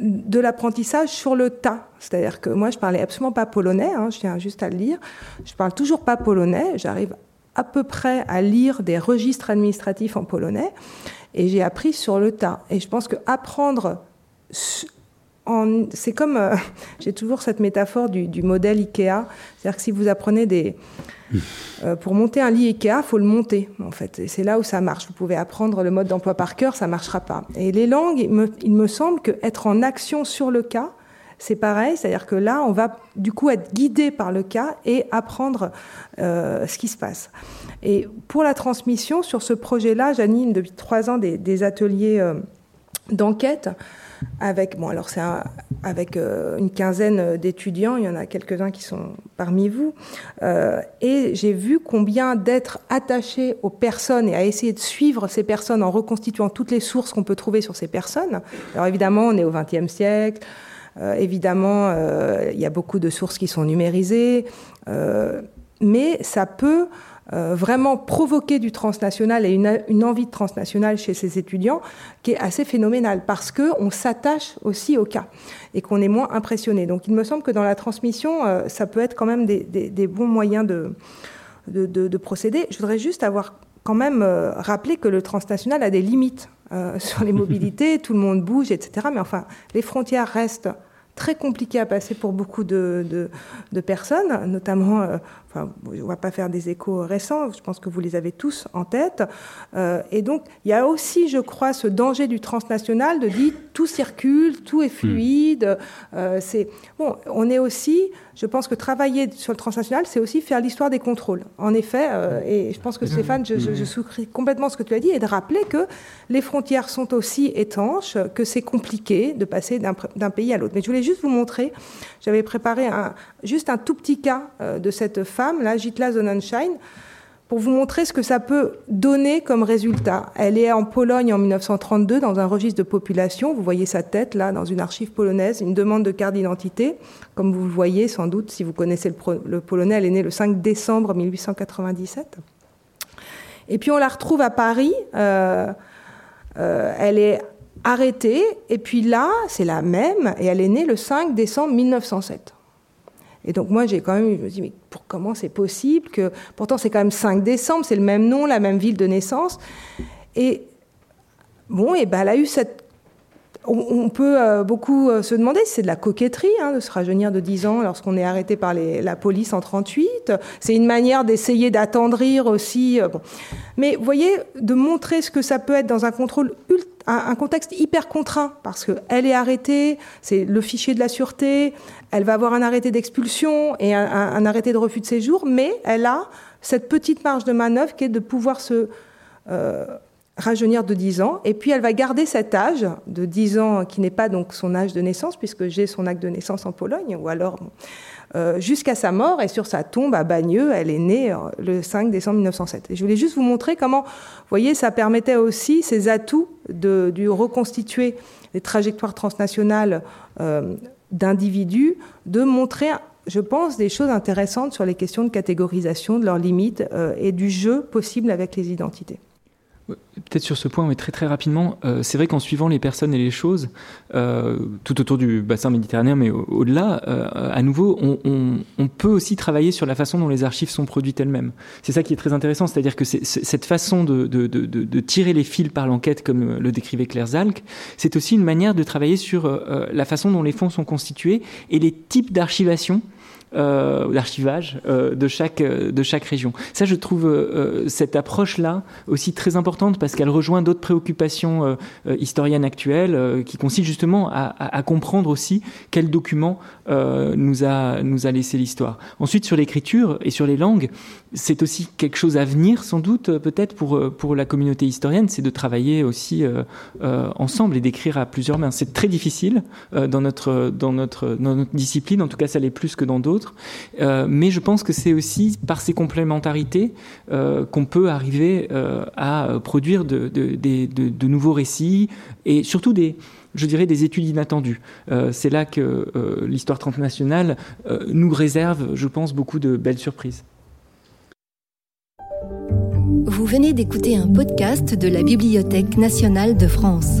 de l'apprentissage sur le tas. C'est-à-dire que moi, je parlais absolument pas polonais, hein, je tiens juste à le lire. Je parle toujours pas polonais, j'arrive à peu près à lire des registres administratifs en polonais, et j'ai appris sur le tas. Et je pense que apprendre c'est comme, euh, j'ai toujours cette métaphore du, du modèle Ikea, c'est-à-dire que si vous apprenez des, euh, pour monter un lit Ikea, faut le monter, en fait. Et c'est là où ça marche. Vous pouvez apprendre le mode d'emploi par cœur, ça marchera pas. Et les langues, il me, il me semble qu'être en action sur le cas, c'est pareil, c'est-à-dire que là, on va du coup être guidé par le cas et apprendre euh, ce qui se passe. Et pour la transmission, sur ce projet-là, j'anime depuis trois ans des, des ateliers d'enquête avec, bon, alors c'est avec euh, une quinzaine d'étudiants, il y en a quelques-uns qui sont parmi vous, euh, et j'ai vu combien d'être attaché aux personnes et à essayer de suivre ces personnes en reconstituant toutes les sources qu'on peut trouver sur ces personnes. Alors évidemment, on est au XXe siècle. Euh, évidemment, il y a beaucoup de sources qui sont numérisées, mais ça peut euh, vraiment provoquer du transnational et une, envie de transnational chez ces étudiants qui est assez phénoménale parce que on s'attache aussi au cas et qu'on est moins impressionné. Donc il me semble que dans la transmission, euh, ça peut être quand même des, bons moyens de, de, procéder. Je voudrais juste avoir quand même euh, rappelé que le transnational a des limites sur les mobilités, tout le monde bouge, etc. Mais enfin, les frontières restent très compliqué à passer pour beaucoup de, personnes, notamment, euh, enfin, on va pas faire des échos récents, je pense que vous les avez tous en tête. Euh, et donc, il y a aussi, je crois, ce danger du transnational de dire tout circule, tout est fluide. Euh, c'est bon, on est aussi, je pense que travailler sur le transnational, c'est aussi faire l'histoire des contrôles. En effet, et je pense que Stéphane, je, je, je souscris complètement ce que tu as dit, et de rappeler que les frontières sont aussi étanches, que c'est compliqué de passer d'un pays à l'autre. Mais je voulais juste vous montrer, j'avais préparé un, juste un tout petit cas euh, de cette femme, là, Jitla Zonenschein, pour vous montrer ce que ça peut donner comme résultat. Elle est en Pologne en 1932 dans un registre de population. Vous voyez sa tête là dans une archive polonaise, une demande de carte d'identité. Comme vous le voyez sans doute si vous connaissez le, polonais, elle est née le 5 décembre 1897. Et puis on la retrouve à Paris. Euh, euh, elle est arrêtée, et puis là, c'est la même, et elle est née le 5 décembre 1907. Et donc moi, j'ai quand même, je me dis, mais pour, comment c'est possible que, pourtant c'est quand même 5 décembre, c'est le même nom, la même ville de naissance. Et bon, et ben, elle a eu cette on, peut euh, beaucoup euh, se demander si c'est de la coquetterie hein, de se rajeunir de 10 ans lorsqu'on est arrêté par la police en 38. C'est une manière d'essayer d'attendrir aussi. Euh, Mais vous voyez, de montrer ce que ça peut être dans un contrôle un, contexte hyper contraint parce qu'elle est arrêtée, c'est le fichier de la sûreté, elle va avoir un arrêté d'expulsion et un, arrêté de refus de séjour, mais elle a cette petite marge de manœuvre qui est de pouvoir se rajeunir de 10 ans, et puis elle va garder cet âge de 10 ans qui n'est pas donc son âge de naissance, puisque j'ai son acte de naissance en Pologne, ou alors euh, jusqu'à sa mort, et sur sa tombe à Bagneux, elle est née euh, le 5 décembre 1907. Et je voulais juste vous montrer comment, vous voyez, ça permettait aussi ces atouts de, reconstituer les trajectoires transnationales euh, d'individus, de montrer je pense, des choses intéressantes sur les questions de catégorisation, de leurs limites et du jeu possible avec les identités. Peut-être sur ce point, mais très très rapidement, euh, c'est vrai qu'en suivant les personnes et les choses, euh, tout autour du bassin méditerranéen, mais au-delà, euh, à nouveau, on, peut aussi travailler sur la façon dont les archives sont produites elles-mêmes. C'est ça qui est très intéressant, c'est-à-dire que cette façon de, tirer les fils par l'enquête, comme le décrivait Claire Zalk, c'est aussi une manière de travailler sur la façon dont les fonds sont constitués et les types d'archivation euh, d'archivage euh, de, chaque, euh, de chaque région. Ça, je trouve cette approche-là aussi très importante parce qu'elle rejoint d'autres préoccupations historiennes actuelles qui consistent justement à, à, comprendre aussi quel document nous, a, nous a laissé l'histoire. Ensuite, sur l'écriture et sur les langues, c'est aussi quelque chose à venir sans doute peut-être pour, pour la communauté historienne, c'est de travailler aussi ensemble et d'écrire à plusieurs mains. C'est très difficile dans, notre, dans, notre, dans notre discipline, en tout cas ça l'est plus que dans d'autres euh, mais je pense que c'est aussi par ces complémentarités euh, qu'on peut arriver euh, à produire de, nouveaux récits et surtout des, je dirais, des études inattendues. c'est là que l'histoire transnationale nous réserve, je pense, beaucoup de belles surprises. Vous venez d'écouter un podcast de la Bibliothèque nationale de France.